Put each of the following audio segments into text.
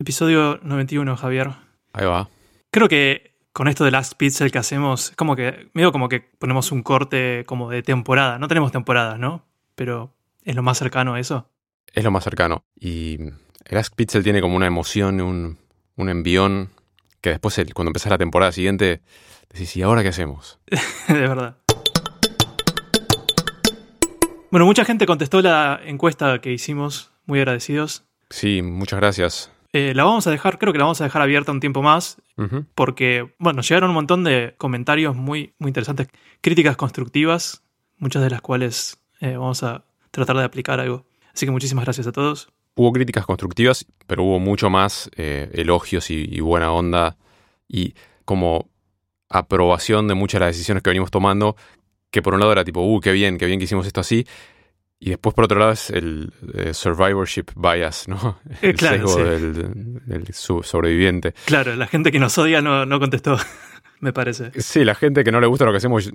Episodio 91, Javier. Ahí va. Creo que con esto de Last Pixel que hacemos, como que, medio como que ponemos un corte como de temporada. No tenemos temporadas, ¿no? Pero es lo más cercano a eso. Es lo más cercano. Y el Ask Pixel tiene como una emoción, un, un envión, que después el- cuando empezás la temporada siguiente, decís, ¿y ahora qué hacemos? de verdad. Bueno, mucha gente contestó la encuesta que hicimos, muy agradecidos. Sí, muchas gracias. Eh, la vamos a dejar, creo que la vamos a dejar abierta un tiempo más, porque, bueno, llegaron un montón de comentarios muy, muy interesantes, críticas constructivas, muchas de las cuales eh, vamos a tratar de aplicar algo. Así que muchísimas gracias a todos. Hubo críticas constructivas, pero hubo mucho más eh, elogios y, y buena onda y como aprobación de muchas de las decisiones que venimos tomando, que por un lado era tipo, uh, qué bien, qué bien que hicimos esto así, y después por otro lado es el eh, survivorship bias, ¿no? El claro, sesgo sí. del, del sobreviviente. Claro, la gente que nos odia no, no contestó, me parece. Sí, la gente que no le gusta lo que hacemos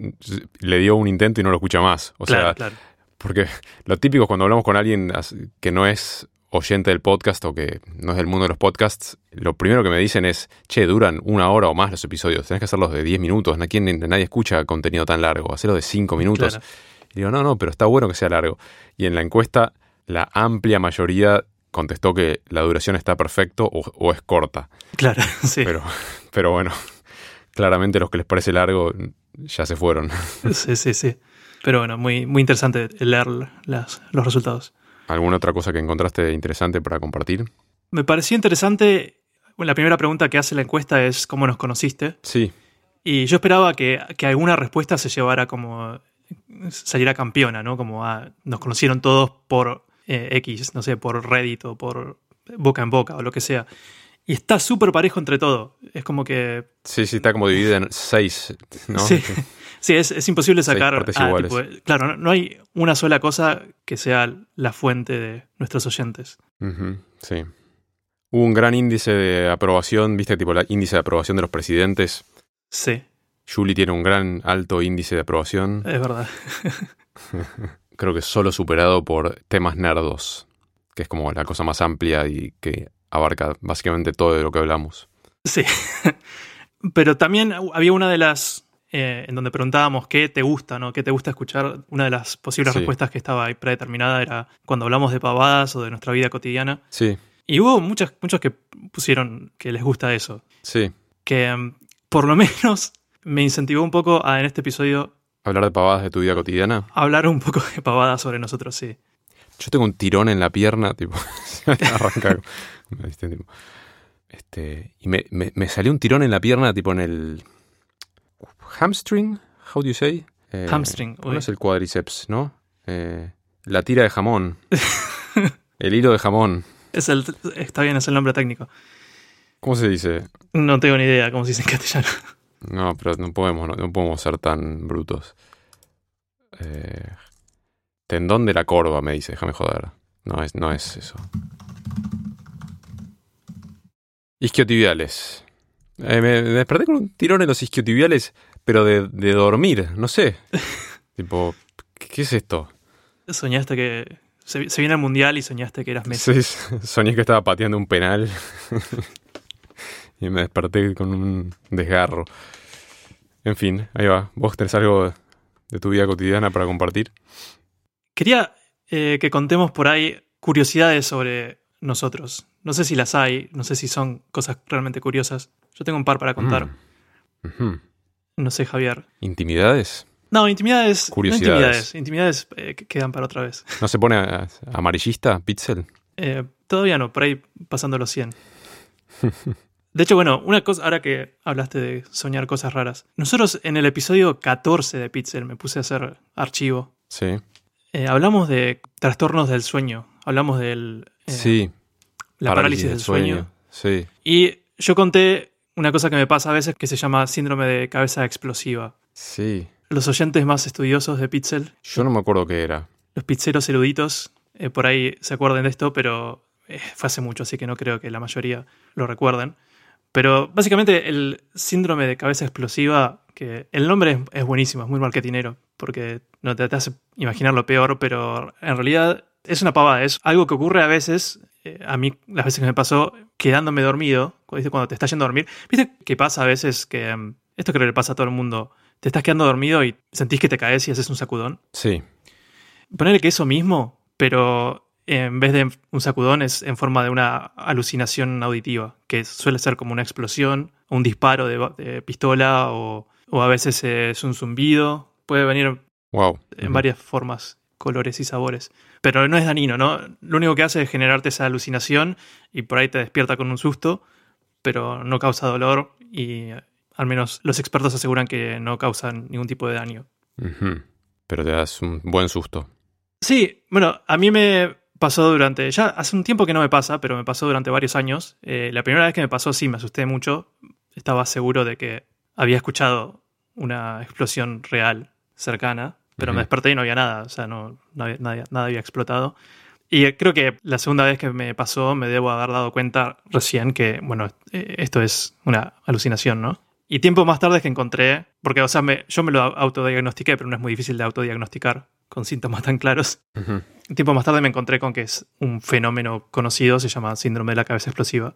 le dio un intento y no lo escucha más. O claro, sea, claro. porque lo típico es cuando hablamos con alguien que no es oyente del podcast o que no es del mundo de los podcasts, lo primero que me dicen es, che, duran una hora o más los episodios, tenés que hacerlos de 10 minutos, ¿no? ¿Quién- nadie escucha contenido tan largo, hacerlo de 5 minutos. Claro. Y digo, no, no, pero está bueno que sea largo. Y en la encuesta, la amplia mayoría contestó que la duración está perfecto o, o es corta. Claro, sí. Pero, pero bueno, claramente los que les parece largo ya se fueron. Sí, sí, sí. Pero bueno, muy, muy interesante leer las- los resultados. ¿Alguna otra cosa que encontraste interesante para compartir? Me pareció interesante, bueno, la primera pregunta que hace la encuesta es cómo nos conociste. Sí, Y yo esperaba que, que alguna respuesta se llevara como saliera campeona, ¿no? Como ah, nos conocieron todos por eh, X, no sé, por Reddit o por boca en boca o lo que sea. Y está súper parejo entre todo. Es como que sí, sí, está como dividida en seis, ¿no? Sí, sí es, es imposible sacar. ah, tipo, claro, no, no hay una sola cosa que sea la fuente de nuestros oyentes. Sí. Hubo un gran índice de aprobación, viste, tipo el índice de aprobación de los presidentes. Sí, Julie tiene un gran alto índice de aprobación, es verdad. creo que solo superado por temas nerdos, que es como la cosa más amplia y que abarca básicamente todo de lo que hablamos. Sí. Pero también había una de las. eh, en donde preguntábamos qué te gusta, ¿no? ¿Qué te gusta escuchar? Una de las posibles Sí. respuestas que estaba ahí predeterminada era cuando hablamos de pavadas o de nuestra vida cotidiana. Sí, Y hubo muchas, muchos que pusieron que les gusta eso. sí. Que mm, por lo menos me incentivó un poco a en este episodio Hablar de pavadas de tu vida cotidiana. hablar un poco de pavadas sobre nosotros, sí. Yo tengo un tirón en la pierna, tipo, arranca. Este, y me, me- me salió un tirón en la pierna, tipo en el hamstring, how do you say? Eh, Hamstring, No es el cuádriceps, ¿no? Eh, la tira de jamón. el hilo de jamón. Es el, está bien, es el nombre técnico. ¿Cómo se dice? No tengo ni idea cómo se dice en castellano. No, pero no podemos, no, no podemos ser tan brutos. Eh, tendón de la corva, me dice, déjame joder. No es, no es eso. Isquiotibiales. Eh, me, desperté con un tirón en los isquiotibiales, pero de, de dormir, no sé. tipo, ¿qué, qué es esto? Soñaste que. Se, se viene el mundial y soñaste que eras Messi. Sí, soñé que estaba pateando un penal. y me desperté con un desgarro. En fin, ahí va. ¿Vos tenés algo de tu vida cotidiana para compartir? Quería eh, que contemos por ahí curiosidades sobre nosotros. No sé si las hay, no sé si son cosas realmente curiosas. Yo tengo un par para contar. Mm. No sé, Javier. ¿Intimidades? No, intimidades. no Curiosidades. intimidades. Intimidades eh, que quedan para otra vez. ¿No se pone a- amarillista, Pixel? Eh, todavía no, por ahí pasando los 100. De hecho, bueno, una cosa, ahora que hablaste de soñar cosas raras. Nosotros en el episodio 14 de Pixel, me puse a hacer archivo, Sí. eh, hablamos de trastornos del sueño. Hablamos de sí. la parálisis, del sueño. Sí. Y yo conté una cosa que me pasa a veces que se llama síndrome de cabeza explosiva. Sí. Los oyentes más estudiosos de Pixel, Yo no me acuerdo qué era. los pizzeros eruditos, eh, por ahí se acuerden de esto, pero eh, fue hace mucho, así que no creo que la mayoría lo recuerden. Pero básicamente el síndrome de cabeza explosiva, que el nombre es, es buenísimo, es muy marketinero, porque no te, te hace imaginar lo peor, pero en realidad es una pavada, es algo que ocurre a veces eh, a mí las veces que me pasó quedándome dormido, cuando te estás yendo a dormir, viste que pasa a veces que, mm, esto creo que le pasa a todo el mundo, te estás quedando dormido y sentís que te caes y haces un sacudón. Sí. Ponerle que eso mismo, pero en vez de un sacudón es en forma de una alucinación auditiva, que suele ser como una explosión, un disparo de, de pistola o, o, a veces es un zumbido. Puede venir wow. en varias formas, colores y sabores. Pero no es dañino, ¿no? Lo único que hace es generarte esa alucinación y por ahí te despierta con un susto, pero no causa dolor y al menos los expertos aseguran que no causan ningún tipo de daño. Uh -huh. Pero te das un buen susto. Sí, bueno, a mí me pasó durante, ya hace un tiempo que no me pasa, pero me pasó durante varios años. Eh, la primera vez que me pasó sí me asusté mucho. Estaba seguro de que había escuchado una explosión real cercana, pero uh -huh. me desperté y no había nada, o sea, no, no había, nada, nada había explotado. Y creo que la segunda vez que me pasó me debo haber dado cuenta recién que, bueno, eh, esto es una alucinación, ¿no? Y tiempo más tarde es que encontré, porque, o sea, me, yo me lo autodiagnostiqué, pero no es muy difícil de autodiagnosticar con síntomas tan claros. Uh -huh. Tiempo más tarde me encontré con que es un fenómeno conocido, se llama síndrome de la cabeza explosiva.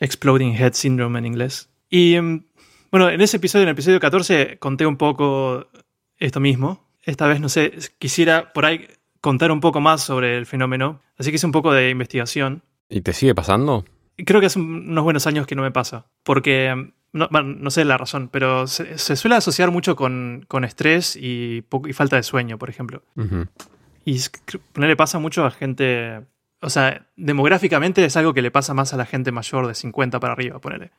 Exploding Head Syndrome en inglés. Y mm, bueno, en ese episodio, en el episodio 14, conté un poco esto mismo. Esta vez, no sé, quisiera por ahí contar un poco más sobre el fenómeno. Así que hice un poco de investigación. ¿Y te sigue pasando? Creo que hace unos buenos años que no me pasa. Porque mm, no, bueno, no, sé la razón, pero se, se suele asociar mucho con, con estrés y, y, falta de sueño, por ejemplo. Uh -huh. Y le pasa mucho a gente. O sea, demográficamente es algo que le pasa más a la gente mayor de 50 para arriba, ponele.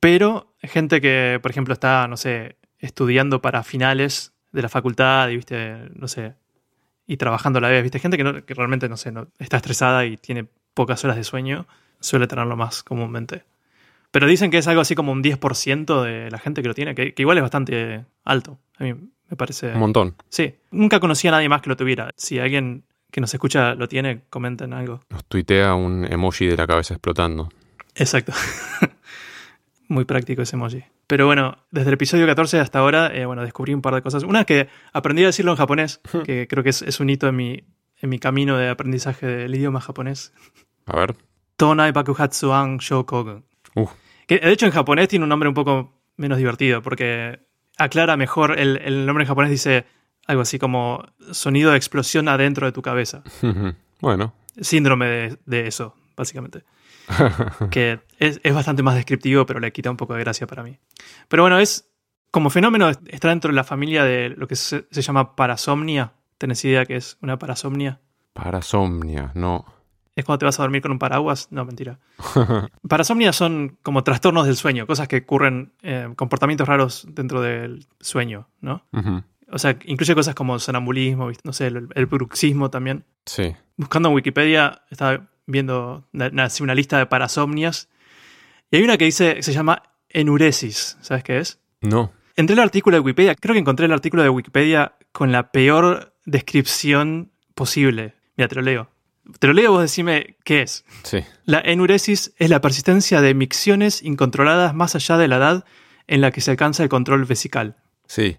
Pero gente que, por ejemplo, está, no sé, estudiando para finales de la facultad y, viste, no sé, y trabajando a la vez, viste, gente que, no, que realmente, no sé, no, está estresada y tiene pocas horas de sueño, suele tenerlo más comúnmente. Pero dicen que es algo así como un 10% de la gente que lo tiene, que, que, igual es bastante alto. A mí me parece. Un montón. Sí. Nunca conocí a nadie más que lo tuviera. Si alguien que nos escucha lo tiene, comenten algo. Nos tuitea un emoji de la cabeza explotando. Exacto. Muy práctico ese emoji. Pero bueno, desde el episodio 14 hasta ahora, eh, bueno, descubrí un par de cosas. Una es que aprendí a decirlo en japonés, que creo que es, es un hito en mi, en mi camino de aprendizaje del idioma japonés. A ver. Tonai Bakuhatsu An Shokogun. Que de hecho en japonés tiene un nombre un poco menos divertido porque aclara mejor. El, el, nombre en japonés dice algo así como sonido de explosión adentro de tu cabeza. bueno. Síndrome de, de eso, básicamente. que es, es, bastante más descriptivo, pero le quita un poco de gracia para mí. Pero bueno, es como fenómeno, está dentro de la familia de lo que se, se llama parasomnia. ¿Tenés idea que es una parasomnia? Parasomnia, no. ¿Es cuando te vas a dormir con un paraguas? No, mentira. Parasomnia son como trastornos del sueño, cosas que ocurren, eh, comportamientos raros dentro del sueño, ¿no? Uh -huh. O sea, incluye cosas como sonambulismo, no sé, el, el bruxismo también. Sí. Buscando en Wikipedia, estaba viendo una, una, lista de parasomnias. Y hay una que dice, se llama enuresis. ¿Sabes qué es? No. Entré el artículo de Wikipedia, creo que encontré el artículo de Wikipedia con la peor descripción posible. Mira, te lo leo. Te lo leo, vos decime qué es. Sí. La enuresis es la persistencia de micciones incontroladas más allá de la edad en la que se alcanza el control vesical. Sí.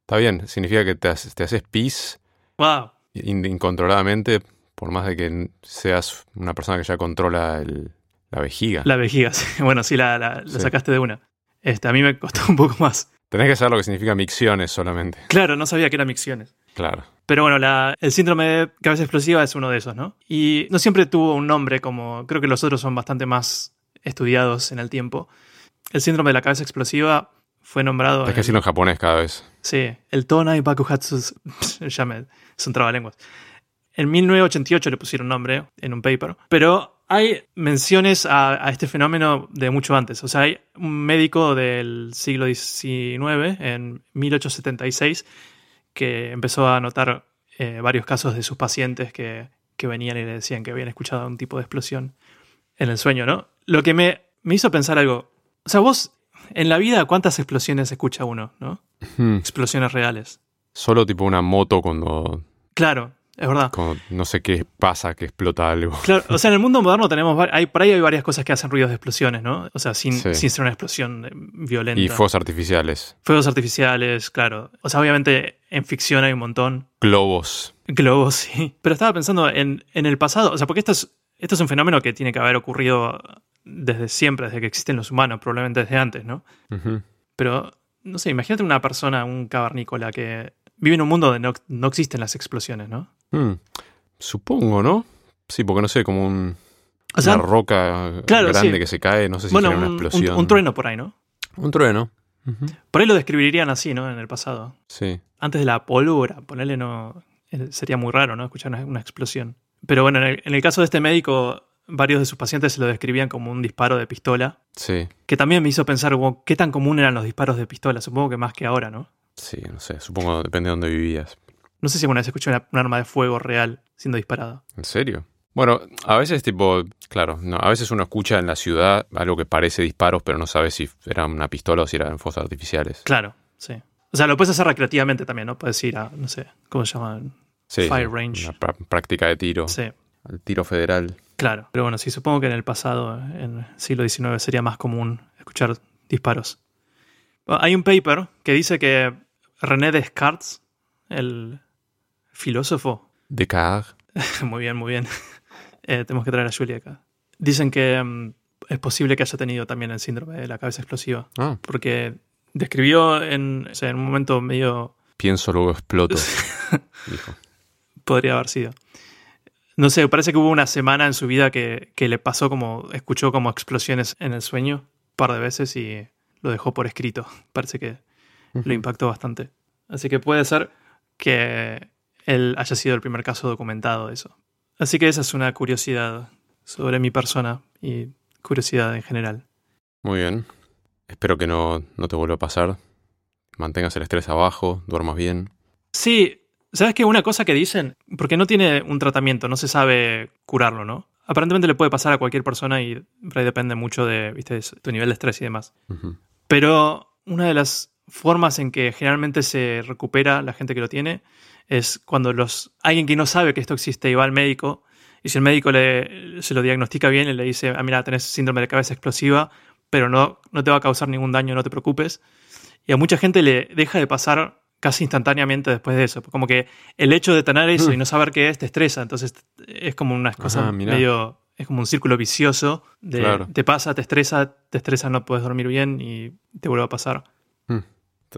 Está bien. Significa que te, haces, te haces pis. Wow. Incontroladamente, por más de que seas una persona que ya controla el, la vejiga. La vejiga, sí. Bueno, sí, la, la, sí. la sacaste de una. Este, a mí me costó un poco más. Tenés que saber lo que significa micciones solamente. Claro, no sabía que eran micciones. Claro. Pero bueno, la, el síndrome de cabeza explosiva es uno de esos, ¿no? Y no siempre tuvo un nombre como... Creo que los otros son bastante más estudiados en el tiempo. El síndrome de la cabeza explosiva fue nombrado... Tienes que decirlo en japonés cada vez. Sí, el Tonai Bakuhatsu... ya me... Es un trabalenguas. En 1988 le pusieron nombre en un paper. Pero hay menciones a, a, este fenómeno de mucho antes. O sea, hay un médico del siglo XIX, en 1876, que empezó a notar eh, varios casos de sus pacientes que, que, venían y le decían que habían escuchado un tipo de explosión en el sueño, ¿no? Lo que me, me hizo pensar algo. O sea, vos, en la vida, ¿cuántas explosiones escucha uno, no? Hmm. Explosiones reales. Solo tipo una moto cuando... Claro, es verdad. Como no sé qué pasa, que explota algo. Claro, o sea, en el mundo moderno tenemos, hay, por ahí hay varias cosas que hacen ruidos de explosiones, ¿no? O sea, sin, sí. sin ser una explosión violenta. Y fuegos artificiales. Fuegos artificiales, claro. O sea, obviamente en ficción hay un montón. Globos. Globos, sí. Pero estaba pensando en, en el pasado, o sea, porque esto es, esto es un fenómeno que tiene que haber ocurrido desde siempre, desde que existen los humanos, probablemente desde antes, ¿no? Pero, no sé, imagínate una persona, un cavernícola que vive en un mundo donde no, no existen las explosiones, ¿no? Mm, Supongo, ¿no? Sí, porque no sé, como un, O sea, una roca claro, grande sí. que se cae, no sé si bueno, genera una un- explosión. un trueno por ahí, ¿no? Un trueno. Por ahí lo describirían así, ¿no? En el pasado. Sí. Antes de la pólvora, ponerle no. eh, Sería muy raro, ¿no? Escuchar una, una explosión. Pero bueno, en el, en el caso de este médico, varios de sus pacientes se lo describían como un disparo de pistola. Sí. Que también me hizo pensar, ¿qué tan común eran los disparos de pistola? Supongo que más que ahora, ¿no? Sí, no sé, supongo depende de dónde vivías. No sé si alguna vez escuché una, un arma de fuego real siendo disparada. ¿En serio? Bueno, a veces tipo, claro, no, a veces uno escucha en la ciudad algo que parece disparos, pero no sabe si era una pistola o si eran fuegos artificiales. Claro, sí. O sea, lo puedes hacer recreativamente también, ¿no? Puedes ir a, no sé, ¿cómo se llaman? Sí, Fire range. Una práctica de tiro, Sí, al tiro federal. claro. Pero bueno, sí, supongo que en el pasado, en el siglo XIX, sería más común escuchar disparos. Hay un paper que dice que René Descartes, el filósofo, Descartes. muy bien, muy bien. Eh, tenemos que traer a Julia acá. Dicen que mm, es posible que haya tenido también el síndrome de la cabeza explosiva. Ah, Porque describió en, o sea, en un momento medio. pienso luego exploto, dijo. Podría haber sido. No sé, parece que hubo una semana en su vida que, que le pasó como. Escuchó como explosiones en el sueño un par de veces y lo dejó por escrito. Parece que lo impactó bastante. Así que puede ser que él haya sido el primer caso documentado de eso. Así que esa es una curiosidad sobre mi persona y curiosidad en general. Muy bien. Espero que no, no te vuelva a pasar. Mantengas el estrés abajo, duermas bien. Sí, ¿sabes qué? Una cosa que dicen, porque no tiene un tratamiento, no se sabe curarlo, ¿no? Aparentemente le puede pasar a cualquier persona y por ahí depende mucho de, viste, tu nivel de estrés y demás. Pero una de las formas en que generalmente se recupera la gente que lo tiene es cuando los alguien que no sabe que esto existe y va al médico y si el médico le, se lo diagnostica bien y le dice, ah, mira, tenés síndrome de cabeza explosiva, pero no, no te va a causar ningún daño, no te preocupes. Y a mucha gente le deja de pasar casi instantáneamente después de eso. Como que el hecho de tener eso y no saber qué es te estresa. Entonces es como una cosa Ajá, medio... Es como un círculo vicioso de Claro. te pasa, te estresa, te estresa, no puedes dormir bien y te vuelve a pasar.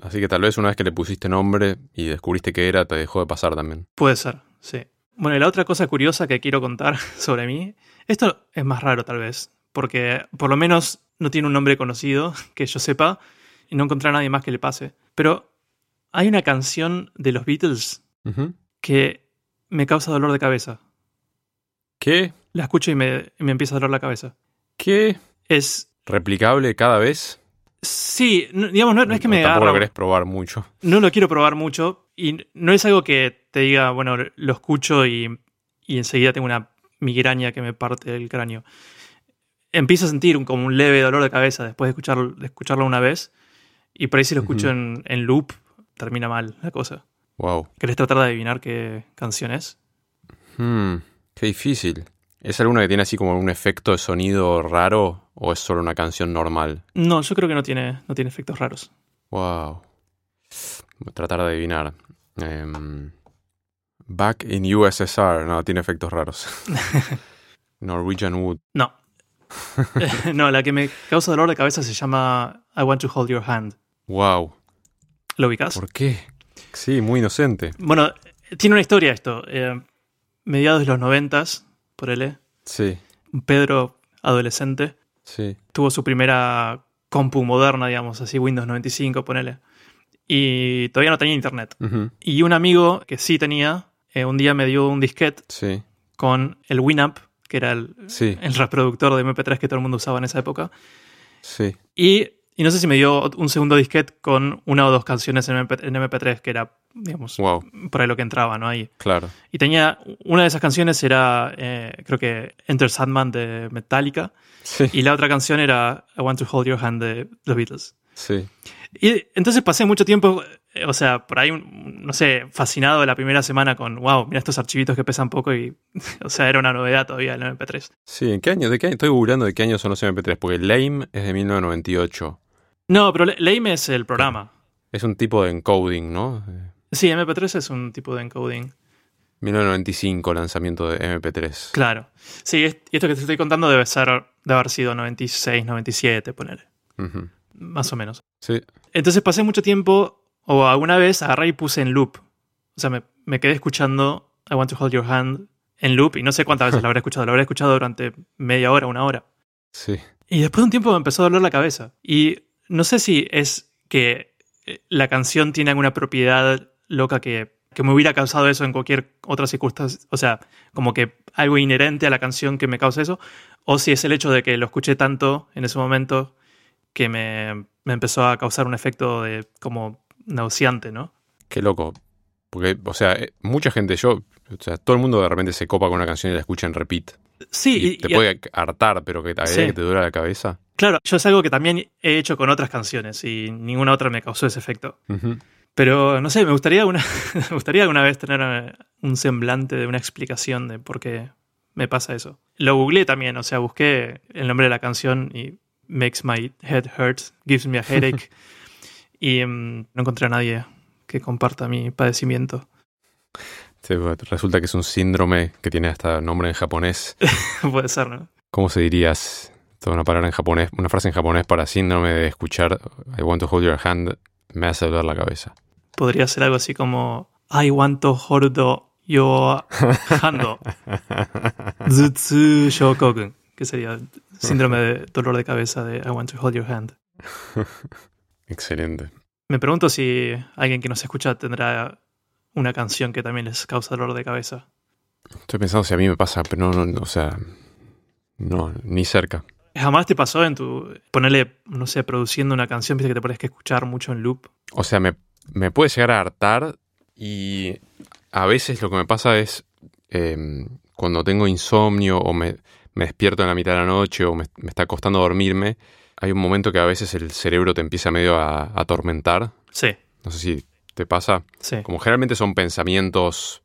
Así que tal vez una vez que le pusiste nombre y descubriste qué era, te dejó de pasar también. Puede ser, sí. Bueno, y la otra cosa curiosa que quiero contar sobre mí, esto es más raro tal vez, porque por lo menos no tiene un nombre conocido que yo sepa y no encontré a nadie más que le pase. Pero hay una canción de los Beatles que me causa dolor de cabeza. ¿Qué? La escucho y me, y me empieza a doler la cabeza. ¿Qué? Es... ¿Replicable cada vez? Sí, no- digamos, no, no es que me Tampoco lo querés probar mucho. No lo quiero probar mucho y no es algo que te diga, bueno, lo escucho y, y enseguida tengo una migraña que me parte el cráneo. Empiezo a sentir un, como un leve dolor de cabeza después de, escuchar, de escucharlo una vez y por ahí si lo escucho en loop termina mal la cosa. Wow. ¿Querés tratar de adivinar qué canción es? Hmm, qué difícil. ¿Es alguna que tiene así como un efecto de sonido raro o es solo una canción normal? No, yo creo que no tiene, no tiene efectos raros. Wow. Voy a tratar de adivinar. Em, back in USSR. No, tiene efectos raros. Norwegian Wood. No. no, la que me causa dolor de cabeza se llama I Want to Hold Your Hand. Wow. ¿Lo ubicas? ¿Por qué? Sí, muy inocente. Bueno, tiene una historia esto. Eh, mediados de los noventas, por él, Sí, Pedro, adolescente, sí. tuvo su primera compu moderna, digamos, así Windows 95, ponele. Y todavía no tenía internet. Y un amigo que sí tenía, eh, un día me dio un disquete Sí, con el Winamp, que era el, sí, el reproductor de MP3 que todo el mundo usaba en esa época. sí. Y, y no sé si me dio un segundo disquete con una o dos canciones en, MP, en MP3, que era, digamos, Wow, por ahí lo que entraba, ¿no? Ahí. claro. Y tenía, una de esas canciones era, eh, creo que Enter Sandman de Metallica, Sí, y la otra canción era I Want to Hold Your Hand de los Beatles. sí. Y entonces pasé mucho tiempo, o sea, por ahí, no sé, fascinado la primera semana con, wow, mira estos archivitos que pesan poco y, o sea, era una novedad todavía el MP3. Sí, ¿en qué año? ¿De qué año? Estoy googleando de qué año son los MP3, porque Lame es de 1998. No, pero Lame es el programa. Es un tipo de encoding, ¿no? Sí, MP3 es un tipo de encoding. 1995, lanzamiento de MP3. Claro. Sí, esto que te estoy contando debe ser, de haber sido 96, 97, ponele. Más o menos. Sí, Entonces pasé mucho tiempo, o alguna vez agarré y puse en loop. O sea, me, me quedé escuchando I Want to Hold Your Hand en loop y no sé cuántas veces lo habré escuchado. Lo habré escuchado durante media hora, una hora. sí. Y después de un tiempo me empezó a doler la cabeza. Y no sé si es que eh, la canción tiene alguna propiedad loca que, que me hubiera causado eso en cualquier otra circunstancia. O sea, como que algo inherente a la canción que me causa eso. O si es el hecho de que lo escuché tanto en ese momento que me, me empezó a causar un efecto de como nauseante, ¿no? Qué loco. Porque, o sea, eh, mucha gente, yo, o sea, todo el mundo de repente se copa con una canción y la escucha en repeat. Sí, y, y- te y- puede hartar, pero que, a Sí. que te dura la cabeza. Claro, yo es algo que también he hecho con otras canciones y ninguna otra me causó ese efecto. Pero no sé, me gustaría una, me gustaría alguna vez tener eh, un semblante de una explicación de por qué me pasa eso. Lo googleé también, o sea, busqué el nombre de la canción y makes my head hurt, gives me a headache y mm, no encontré a nadie que comparta mi padecimiento. Sí, pues, resulta que es un síndrome que tiene hasta nombre en japonés. Puede ser, ¿no? ¿Cómo se dirías? Toda una palabra en japonés, una frase en japonés para síndrome de escuchar I want to hold your hand, me hace doler la cabeza. Podría ser algo así como I want to hold your hand. Zutsu shokogun, que sería síndrome de dolor de cabeza de I want to hold your hand. Excelente. Me pregunto si alguien que nos escucha tendrá una canción que también les causa dolor de cabeza. Estoy pensando si a mí me pasa, pero no, no, o sea, no, ni cerca. ¿Jamás te pasó en tu ponerle, no sé, produciendo una canción, viste que te pones que escuchar mucho en loop? O sea, me, me puede llegar a hartar y a veces lo que me pasa es eh, cuando tengo insomnio o me, me despierto en la mitad de la noche o me, me está costando dormirme, hay un momento que a veces el cerebro te empieza medio a, a atormentar. Sí, No sé si te pasa. sí. Como generalmente son pensamientos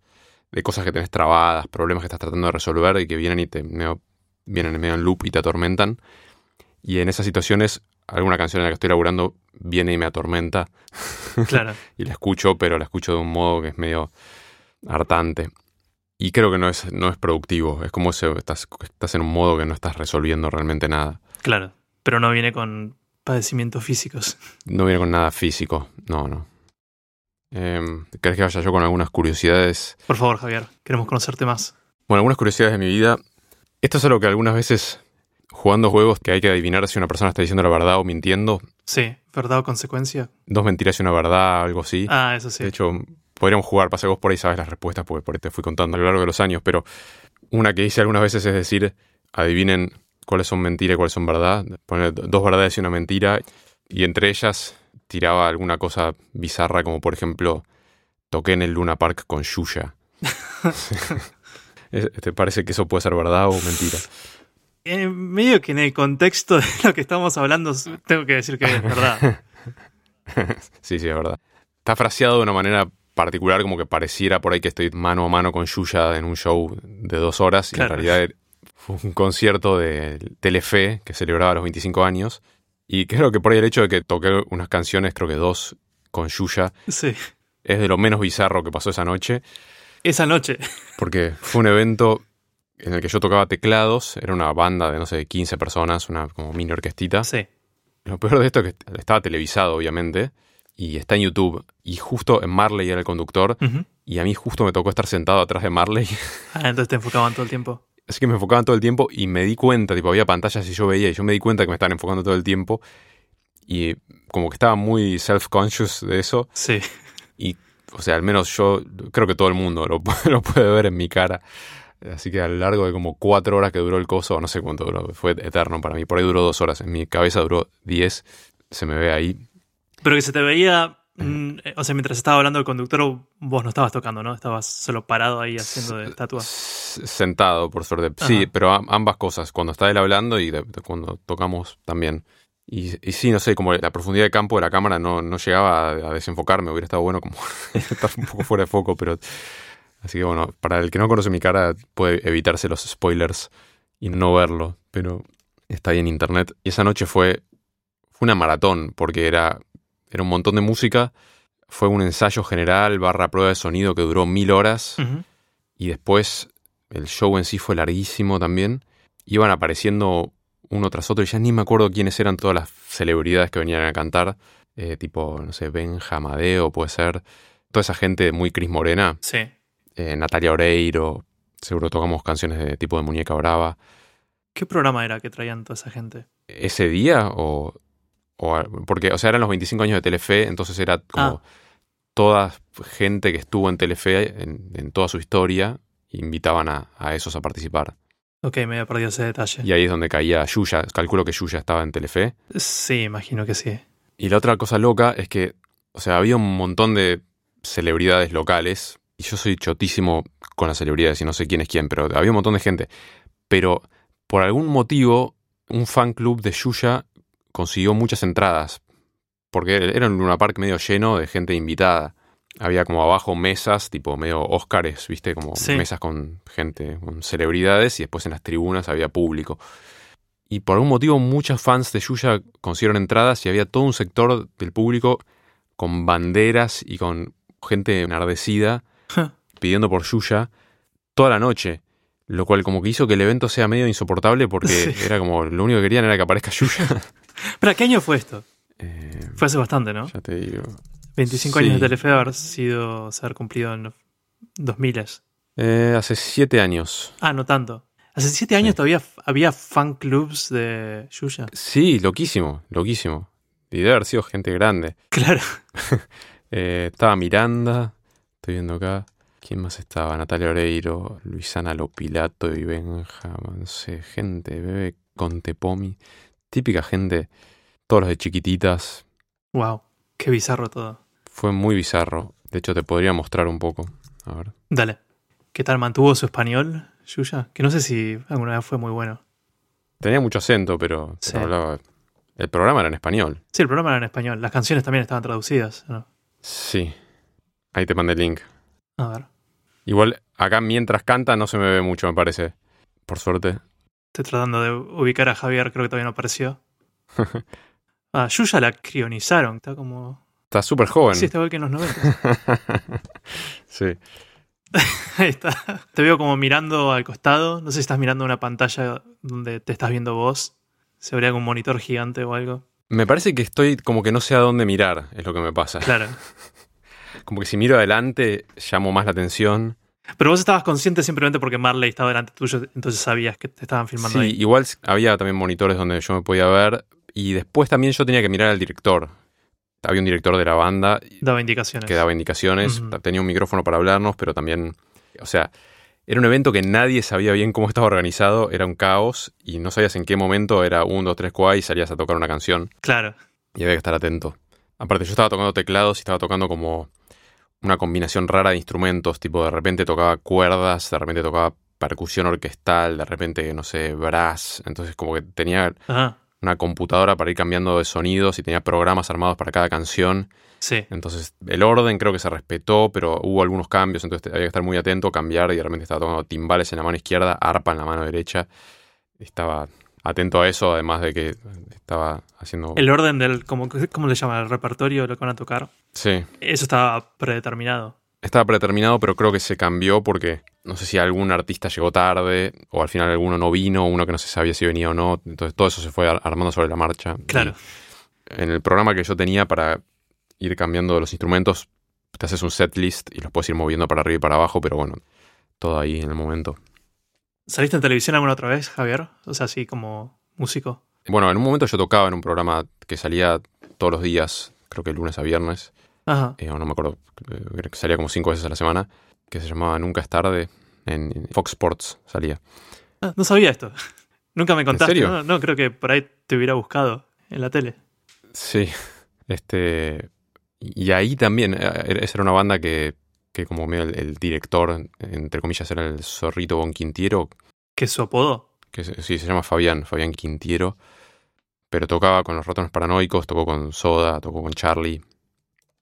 de cosas que tenés trabadas, problemas que estás tratando de resolver y que vienen y te medio- vienen en medio en loop y te atormentan. Y en esas situaciones, alguna canción en la que estoy laburando viene y me atormenta Claro. y la escucho, pero la escucho de un modo que es medio hartante. Y creo que no es, no es productivo. Es como si estás, estás en un modo que no estás resolviendo realmente nada. Claro. Pero no viene con padecimientos físicos. No viene con nada físico. No, no. Em, ¿Querés que vaya yo con algunas curiosidades? Por favor, Javier, queremos conocerte más. Bueno, algunas curiosidades de mi vida. Esto es algo que algunas veces, jugando juegos que hay que adivinar si una persona está diciendo la verdad o mintiendo, Sí, ¿verdad o consecuencia? dos mentiras y una verdad, algo así. Ah, eso sí. De hecho, podríamos jugar, pasa que vos por ahí sabes las respuestas, porque por ahí te fui contando a lo largo de los años, pero una que hice algunas veces es decir, adivinen cuáles son mentiras y cuáles son verdad. Poner dos verdades y una mentira, y entre ellas tiraba alguna cosa bizarra, como por ejemplo, toqué en el Luna Park con Yuya. Es- ¿Te parece que eso puede ser verdad o mentira? Eh, medio que en el contexto de lo que estamos hablando, tengo que decir que es verdad. Sí, sí, es verdad. Está fraseado de una manera particular, como que pareciera por ahí que estoy mano a mano con Yuya en un show de dos horas, y en realidad fue un concierto de Telefe que celebraba los 25 años. Y creo que por ahí el hecho de que toqué unas canciones, creo que dos, con Yuya, Sí. es de lo menos bizarro que pasó esa noche, Esa noche. porque fue un evento en el que yo tocaba teclados, era una banda de, no sé, 15 personas, una como mini orquestita. Sí. Lo peor de esto es que estaba televisado, obviamente, y está en YouTube. Y justo en Marley era el conductor, y a mí justo me tocó estar sentado atrás de Marley. Ah, entonces te enfocaban todo el tiempo. Así que me enfocaban todo el tiempo y me di cuenta, tipo, había pantallas y yo veía, y yo me di cuenta que me estaban enfocando todo el tiempo. Y como que estaba muy self-conscious de eso. Sí. Y, o sea, al menos yo creo que todo el mundo lo, lo puede ver en mi cara. Así que a lo largo de como cuatro horas que duró el coso, no sé cuánto duró, fue eterno para mí. Por ahí duró dos horas, en mi cabeza duró diez. Se me ve ahí. Pero que se te veía. mm, o sea, mientras estaba hablando el conductor, vos no estabas tocando, ¿no? Estabas solo parado ahí haciendo de estatua. Sentado, por suerte. Sí, pero ambas cosas. Cuando está él hablando y de- de cuando tocamos también. Y, y sí, no sé, como la profundidad de campo de la cámara no, no llegaba a, a desenfocarme. Hubiera estado bueno como estar un poco fuera de foco, pero... Así que bueno, para el que no conoce mi cara puede evitarse los spoilers y no verlo, pero está ahí en internet. Y esa noche fue, fue una maratón, porque era, era un montón de música. Fue un ensayo general barra prueba de sonido que duró mil horas. Y después el show en sí fue larguísimo también. Iban apareciendo uno tras otro y ya ni me acuerdo quiénes eran todas las celebridades que venían a cantar. Eh, tipo, no sé, Benja Amadeo puede ser. Toda esa gente muy Cris Morena. Sí. Eh, Natalia Oreiro. Seguro tocamos canciones de tipo de Muñeca Brava. ¿Qué programa era que traían toda esa gente? ¿Ese día o, o porque, o sea, eran los 25 años de Telefe, entonces era como Ah. toda gente que estuvo en Telefe en, en toda su historia, invitaban a, a esos a participar. Ok, me había perdido ese detalle. Y ahí es donde caía Yuya. Calculo que Yuya estaba en Telefe. Sí, imagino que sí. Y la otra cosa loca es que, o sea, había un montón de celebridades locales. Y yo soy chotísimo con las celebridades y no sé quién es quién, pero había un montón de gente. Pero por algún motivo, un fan club de Yuya consiguió muchas entradas. Porque era un Luna Park medio lleno de gente invitada. Había como abajo mesas, tipo medio Óscares, ¿viste? Como Sí. mesas con gente, con celebridades, y después en las tribunas había público. Y por algún motivo muchos fans de Yuya consiguieron entradas y había todo un sector del público con banderas y con gente enardecida pidiendo por Yuya toda la noche. Lo cual como que hizo que el evento sea medio insoportable porque Sí. era como lo único que querían era que aparezca Yuya. Espera, ¿qué año fue esto? Eh, Fue hace bastante, ¿no? ya te digo. 25 Sí. años de Telefe de haber sido, se haber cumplido en los 2000. Eh, hace siete años. Ah, no tanto. Hace 7 años Sí. todavía había fan clubs de Yuya. Sí, loquísimo, loquísimo. Y debe haber sido gente grande. Claro. Eh, estaba Miranda, estoy viendo acá. ¿Quién más estaba? Natalia Oreiro, Luisana Lopilato y Benja, sé, gente, bebé Contepomi. Típica gente, todos los de chiquititas. Wow. Qué bizarro todo. Fue muy bizarro. De hecho, te podría mostrar un poco. A ver. Dale. ¿Qué tal mantuvo su español, Yuya? Que no sé si alguna vez fue muy bueno. Tenía mucho acento, pero, pero Sí. hablaba. El programa era en español. Sí, el programa era en español. Las canciones también estaban traducidas. ¿no? Sí. Ahí te mandé el link. A ver. Igual, acá mientras canta no se me ve mucho, me parece. Por suerte. Estoy tratando de ubicar a Javier, creo que todavía no apareció. Ah, Yuya la crionizaron. Está como. Está súper joven. Sí, está igual que en los 90. sí. Ahí está. Te veo como mirando al costado. No sé si estás mirando una pantalla donde te estás viendo vos. Se vería un monitor gigante o algo. Me parece que estoy como que no sé a dónde mirar, es lo que me pasa. Claro. Como que si miro adelante, llamo más la atención. Pero vos estabas consciente simplemente porque Marley estaba delante tuyo, entonces sabías que te estaban filmando Sí, ahí. igual había también monitores donde yo me podía ver. Y después también yo tenía que mirar al director. Había un director de la banda Daba indicaciones. que daba indicaciones. Tenía un micrófono para hablarnos, pero también. O sea, era un evento que nadie sabía bien cómo estaba organizado. Era un caos y no sabías en qué momento era un, dos, tres, cuá y salías a tocar una canción. Claro. Y había que estar atento. Aparte, yo estaba tocando teclados y estaba tocando como una combinación rara de instrumentos. Tipo, de repente tocaba cuerdas, de repente tocaba percusión orquestal, de repente, no sé, brass. Entonces, como que tenía Ajá. Una computadora para ir cambiando de sonidos y tenía programas armados para cada canción. Sí. Entonces, el orden creo que se respetó, pero hubo algunos cambios. Entonces, había que estar muy atento, cambiar. Y de repente estaba tocando timbales en la mano izquierda, arpa en la mano derecha. Estaba atento a eso, además de que estaba haciendo. El orden del. ¿Cómo, cómo le llaman? El repertorio, lo que van a tocar. Sí. Eso estaba predeterminado. Estaba predeterminado, pero creo que se cambió porque no sé si algún artista llegó tarde o al final alguno no vino, uno que no se sabía si venía o no. Entonces todo eso se fue ar- armando sobre la marcha. Claro. Y en el programa que yo tenía para ir cambiando los instrumentos, te haces un set list y los puedes ir moviendo para arriba y para abajo, pero bueno, todo ahí en el momento. ¿Saliste en televisión alguna otra vez, Javier? O sea, así como músico. Bueno, en un momento yo tocaba en un programa que salía todos los días, creo que lunes a viernes, Ajá. eh, o no me acuerdo, eh, creo que salía como cinco veces a la semana, que se llamaba Nunca es tarde, en Fox Sports salía. Ah, no sabía esto. Nunca me contaste. serio? No, no, creo que por ahí te hubiera buscado en la tele. Sí, este. Y ahí también, eh, esa era una banda que, que como medio el, el director, entre comillas, era el Zorrito Bon Quintiero, ¿Qué es su apodo? que se- sí, se llama Fabián, Fabián Quintiero, pero tocaba con los ratones paranoicos, tocó con Soda, tocó con Charlie.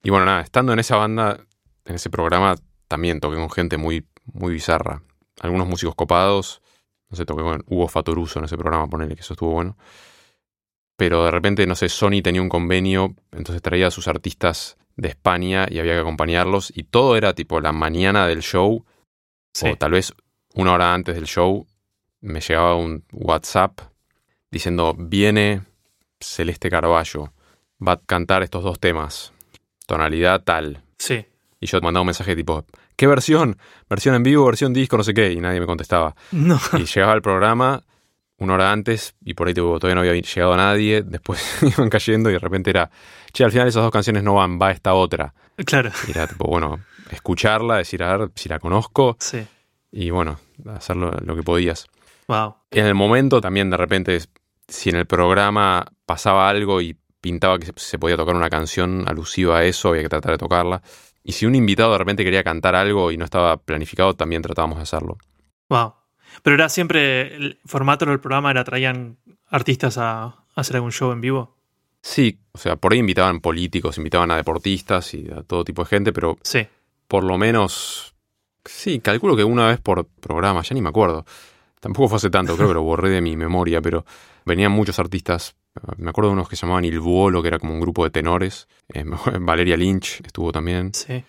Y bueno, nada, estando en esa banda, en ese programa, también toqué con gente muy, muy bizarra. Algunos músicos copados, no sé, toqué con Hugo Fatoruso en ese programa, ponele que eso estuvo bueno. Pero de repente, no sé, Sony tenía un convenio, entonces traía a sus artistas de España y había que acompañarlos. Y todo era tipo la mañana del show, Sí. o tal vez una hora antes del show, me llegaba un WhatsApp diciendo, viene Celeste Carballo, va a cantar estos dos temas, tonalidad tal. Sí. Y yo mandaba un mensaje tipo, ¿qué versión? ¿Versión en vivo, versión disco, no sé qué? Y nadie me contestaba. No. Y llegaba al programa una hora antes y por ahí tipo, todavía no había llegado nadie. Después iban cayendo y de repente era, che, al final esas dos canciones no van, va esta otra. Claro. Y era tipo, bueno, escucharla, decir, a ver si la conozco Sí. y bueno, hacer lo que podías. Wow. En el momento también de repente, si en el programa pasaba algo y pintaba que se- podía tocar una canción alusiva a eso, había que tratar de tocarla. Y si un invitado de repente quería cantar algo y no estaba planificado, también tratábamos de hacerlo. Wow. Pero era siempre, el formato del programa era traían artistas a, a hacer algún show en vivo. Sí, o sea, por ahí invitaban políticos, invitaban a deportistas y a todo tipo de gente, pero Sí. por lo menos, sí, calculo que una vez por programa, ya ni me acuerdo. Tampoco fue hace tanto, creo que lo borré de mi memoria, pero venían muchos artistas. Me acuerdo de unos que se llamaban Il Vuolo, que era como un grupo de tenores. Eh, Valeria Lynch estuvo también. Sí.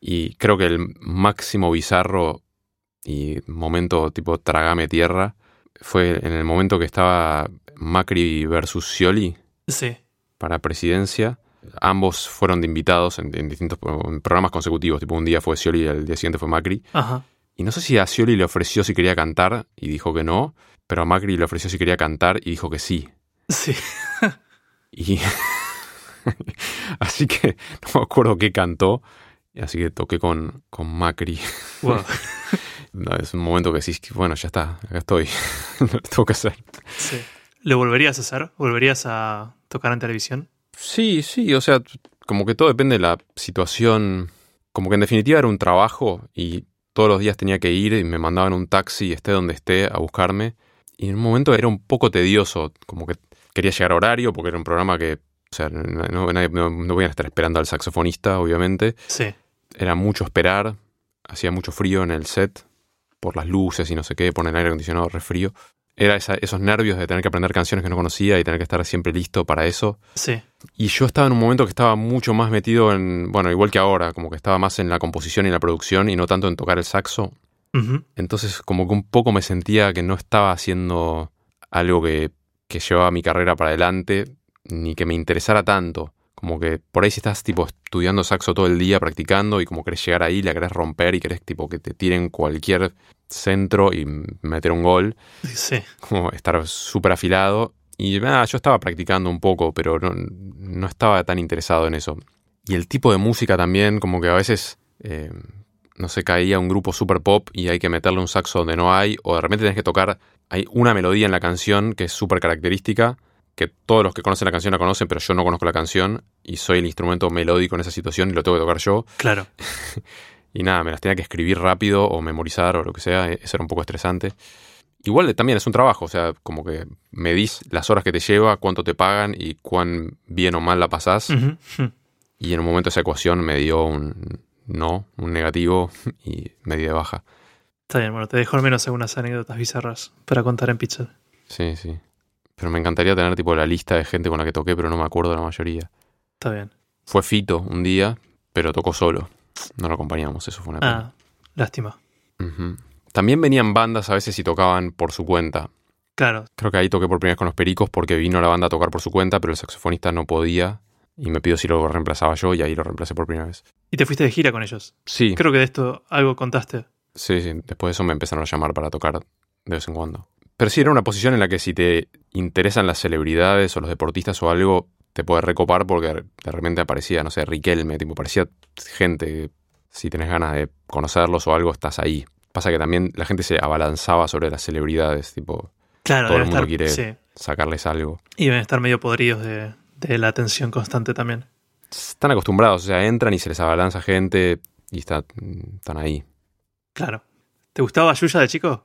Y creo que el máximo bizarro y momento tipo tragame tierra fue en el momento que estaba Macri versus Scioli Sí. para presidencia. Ambos fueron de invitados en, en distintos en programas consecutivos. Tipo, un día fue Scioli y el día siguiente fue Macri. Ajá. Y no sé si a Scioli le ofreció si quería cantar y dijo que no, pero a Macri le ofreció si quería cantar y dijo que sí. Sí. Y así que no me acuerdo qué cantó. Así que toqué con, con Macri. Wow. No, es un momento que decís, que, bueno, ya está, acá estoy. Lo tengo que hacer. Sí. ¿Lo volverías a hacer? ¿Volverías a tocar en televisión? Sí, sí, o sea, como que todo depende de la situación. Como que en definitiva era un trabajo y todos los días tenía que ir y me mandaban un taxi, esté donde esté, a buscarme. Y en un momento era un poco tedioso, como que quería llegar a horario porque era un programa que, o sea, no, no, no, voy a estar esperando al saxofonista, obviamente. Sí. Era mucho esperar, hacía mucho frío en el set por las luces y no sé qué, poner aire acondicionado re frío. Era esa- esos nervios de tener que aprender canciones que no conocía y tener que estar siempre listo para eso. Sí. Y yo estaba en un momento que estaba mucho más metido en, bueno, igual que ahora, como que estaba más en la composición y la producción y no tanto en tocar el saxo. Entonces como que un poco me sentía que no estaba haciendo algo que, que llevaba mi carrera para adelante, ni que me interesara tanto. Como que por ahí si estás tipo estudiando saxo todo el día, practicando y como querés llegar ahí, la querés romper y querés tipo que te tiren cualquier centro y meter un gol, Sí. como estar súper afilado. Y nada, yo estaba practicando un poco, pero no, no estaba tan interesado en eso. Y el tipo de música también, como que a veces, eh, no sé, caía un grupo super pop y hay que meterle un saxo donde no hay, o de repente tenés que tocar, hay una melodía en la canción que es súper característica, que todos los que conocen la canción la conocen, pero yo no conozco la canción y soy el instrumento melódico en esa situación y lo tengo que tocar yo. Claro. Y nada, me las tenía que escribir rápido o memorizar o lo que sea, e- eso era un poco estresante. Igual también es un trabajo, o sea, como que medís las horas que te lleva, cuánto te pagan y cuán bien o mal la pasás. Y en un momento esa ecuación me dio un no, un negativo y me di de baja. Está bien, bueno, te dejo al menos algunas anécdotas bizarras para contar en pizza. Sí, sí. Pero me encantaría tener tipo la lista de gente con la que toqué, pero no me acuerdo la mayoría. Está bien. Fue Fito un día, pero tocó solo. No lo acompañamos, eso fue una pena. Ah, lástima. También venían bandas a veces y tocaban por su cuenta. Claro. Creo que ahí toqué por primera vez con los Pericos porque vino la banda a tocar por su cuenta, pero el saxofonista no podía. Y me pidió si lo reemplazaba yo y ahí lo reemplacé por primera vez. Y te fuiste de gira con ellos. Sí, Creo que de esto algo contaste. Sí, sí. Después de eso me empezaron a llamar para tocar de vez en cuando. Pero sí, era una posición en la que si te interesan las celebridades o los deportistas o algo, te puedes recopar porque de repente aparecía, no sé, Riquelme, tipo, parecía gente si tenés ganas de conocerlos o algo, estás ahí. Pasa que también la gente se abalanzaba sobre las celebridades, tipo, Claro, Todo el mundo estar, quiere- sí. sacarles algo. Y deben estar medio podridos de, de la atención constante también. Están acostumbrados, o sea, entran y se les abalanza gente y está- están ahí. Claro. ¿Te gustaba Yuya de chico?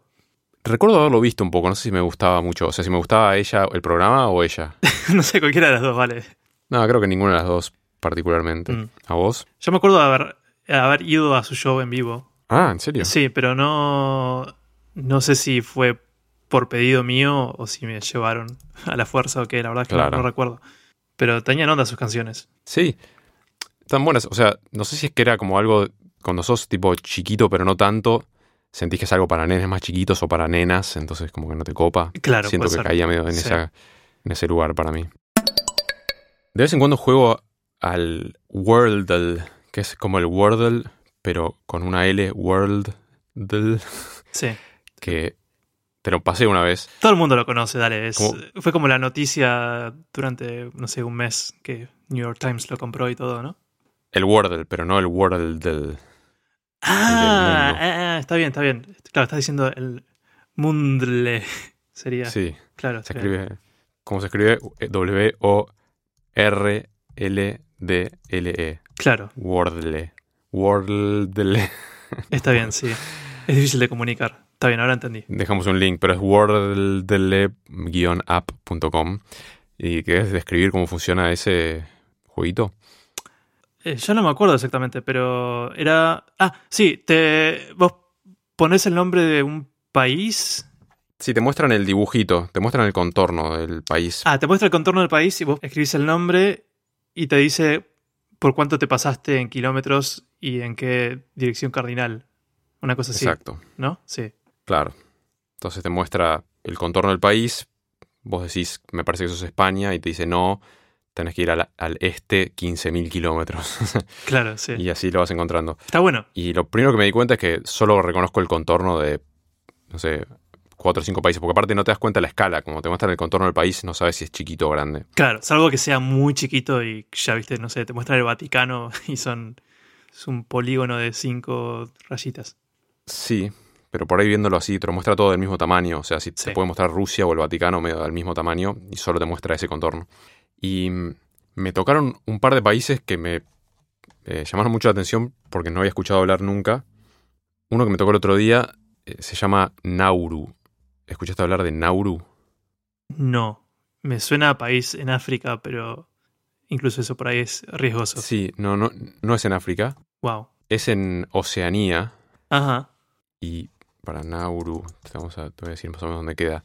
Recuerdo haberlo visto un poco, no sé si me gustaba mucho, o sea, si me gustaba ella, el programa o ella. no sé, cualquiera de las dos, vale. No, creo que ninguna de las dos particularmente. Mm. ¿A vos? Yo me acuerdo de haber, haber ido a su show en vivo. Ah, ¿en serio? Sí, pero no. No sé si fue por pedido mío o si me llevaron a la fuerza o qué, la verdad es que no- no, recuerdo. Pero tenían onda sus canciones. Sí. Están buenas, o sea, no sé si es que era como algo cuando sos tipo chiquito pero no tanto, sentís que es algo para nenes más chiquitos o para nenas, entonces como que no te copa. Claro, Siento que ser. caía medio en, Sí. esa, en ese lugar para mí. De vez en cuando juego al Wordle, que es como el Wordle, pero con una L, Wordle, Sí. que te lo pasé una vez. Todo el mundo lo conoce, dale. es- fue como la noticia durante, no sé, un mes que New York Times lo compró y todo, ¿no? El Wordle, pero no el Wordle. Ah, mundo. ah, ah, está bien, está bien. Claro, estás diciendo el Mundle. Sería. Sí, claro. se bien. escribe. ¿Cómo se escribe? W-O-R-L-D-L-E. Claro, Wordle. Wordle. está bien, sí. Es difícil de comunicar. Está bien, ahora entendí. Dejamos un link, pero es wordle-app.com y que es describir cómo funciona ese jueguito. Eh, yo no me acuerdo exactamente, pero era. Ah, sí, te. Vos ponés el nombre de un país. Sí, te muestran el dibujito, te muestran el contorno del país. Ah, te muestra el contorno del país y vos escribís el nombre y te dice por cuánto te pasaste en kilómetros y en qué dirección cardinal. Una cosa así, Exacto, ¿no? Sí. claro. Entonces te muestra el contorno del país, vos decís, me parece que eso es España, y te dice, no, tenés que ir al, al este 15.000 kilómetros. Claro, sí. y así lo vas encontrando. Está bueno. Y lo primero que me di cuenta es que solo reconozco el contorno de, no sé, cuatro o cinco países, porque aparte no te das cuenta la escala, como te muestran el contorno del país, no sabes si es chiquito o grande. Claro, salvo que sea muy chiquito y ya viste, no sé, te muestran el Vaticano y son. Es un polígono de cinco rayitas. Sí, pero por ahí viéndolo así, te lo muestra todo del mismo tamaño. O sea, si Sí. te puede mostrar Rusia o el Vaticano medio del mismo tamaño y solo te muestra ese contorno. Y me tocaron un par de países que me eh, llamaron mucho la atención porque no había escuchado hablar nunca. Uno que me tocó el otro día eh, se llama Nauru. ¿Escuchaste hablar de Nauru? No. Me suena a país en África, pero incluso eso por ahí es riesgoso. Sí, no, no, no es en África. Wow. Es en Oceanía. Ajá. Y para Nauru, te, vamos a, te voy a decir más o menos dónde queda.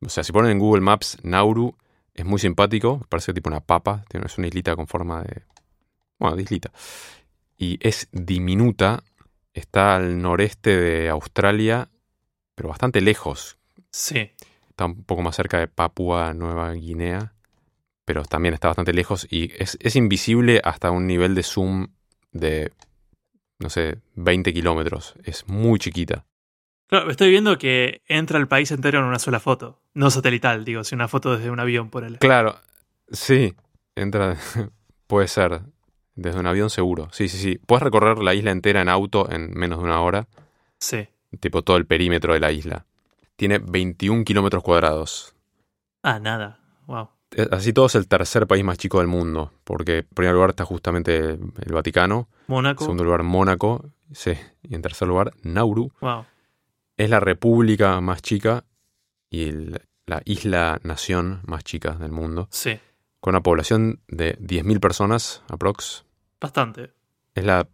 O sea, si ponen en Google Maps Nauru, es muy simpático, parece tipo una papa, es una islita con forma de... Bueno, de islita. Y es diminuta, está al noreste de Australia, pero bastante lejos. Sí. Está un poco más cerca de Papúa Nueva Guinea, pero también está bastante lejos y es, es invisible hasta un nivel de zoom de, no sé, 20 kilómetros. Es muy chiquita. Claro, estoy viendo que entra el país entero en una sola foto. No satelital, digo, si una foto desde un avión, por él. Claro, sí, entra, puede ser, desde un avión seguro. Sí, sí, sí. Puedes recorrer la isla entera en auto en menos de una hora, Sí. tipo todo el perímetro de la isla. Tiene 21 kilómetros cuadrados. Ah, nada. Wow. Eh, Así todo es el tercer país más chico del mundo, porque en primer lugar está justamente el Vaticano, en Mónaco. segundo lugar Mónaco, sí, y en tercer lugar Nauru. Wow. Es la república más chica y el- la isla-nación más chica del mundo, Sí. con una población de 10.000 personas, aprox. Bastante. Es la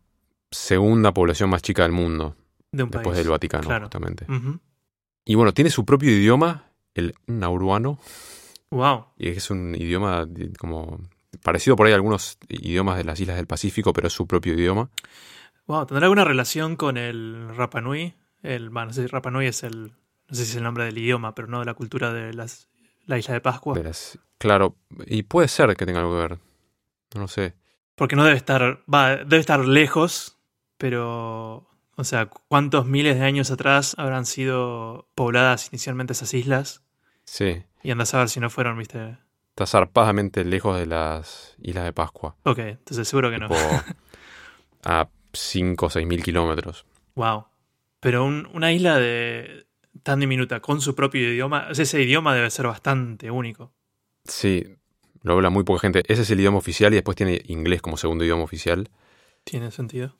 segunda población más chica del mundo, De un después país. del Vaticano, Claro. justamente. Y bueno, tiene su propio idioma, el nauruano, Wow. y es un idioma di- como parecido por ahí a algunos idiomas de las islas del Pacífico, pero es su propio idioma. Wow. ¿Tendrá alguna relación con el Rapa Nui? El, bueno, no sé si Rapa Nui es el. No sé si es el nombre del idioma, pero no de la cultura de las, la isla de Pascua. de las- claro, y puede ser que tenga algo que ver. No lo sé. Porque no debe estar. Va, debe estar lejos, pero. O sea, ¿cuántos miles de años atrás habrán sido pobladas inicialmente esas islas? Sí, Y andas a ver si no fueron, viste. está zarpadamente lejos de las islas de Pascua. Ok, entonces seguro que no. a 5 o 6 mil kilómetros. Wow. Pero un- una isla de tan diminuta, con su propio idioma, ese idioma debe ser bastante único. Sí, lo habla muy poca gente. Ese es el idioma oficial y después tiene inglés como segundo idioma oficial. Tiene sentido.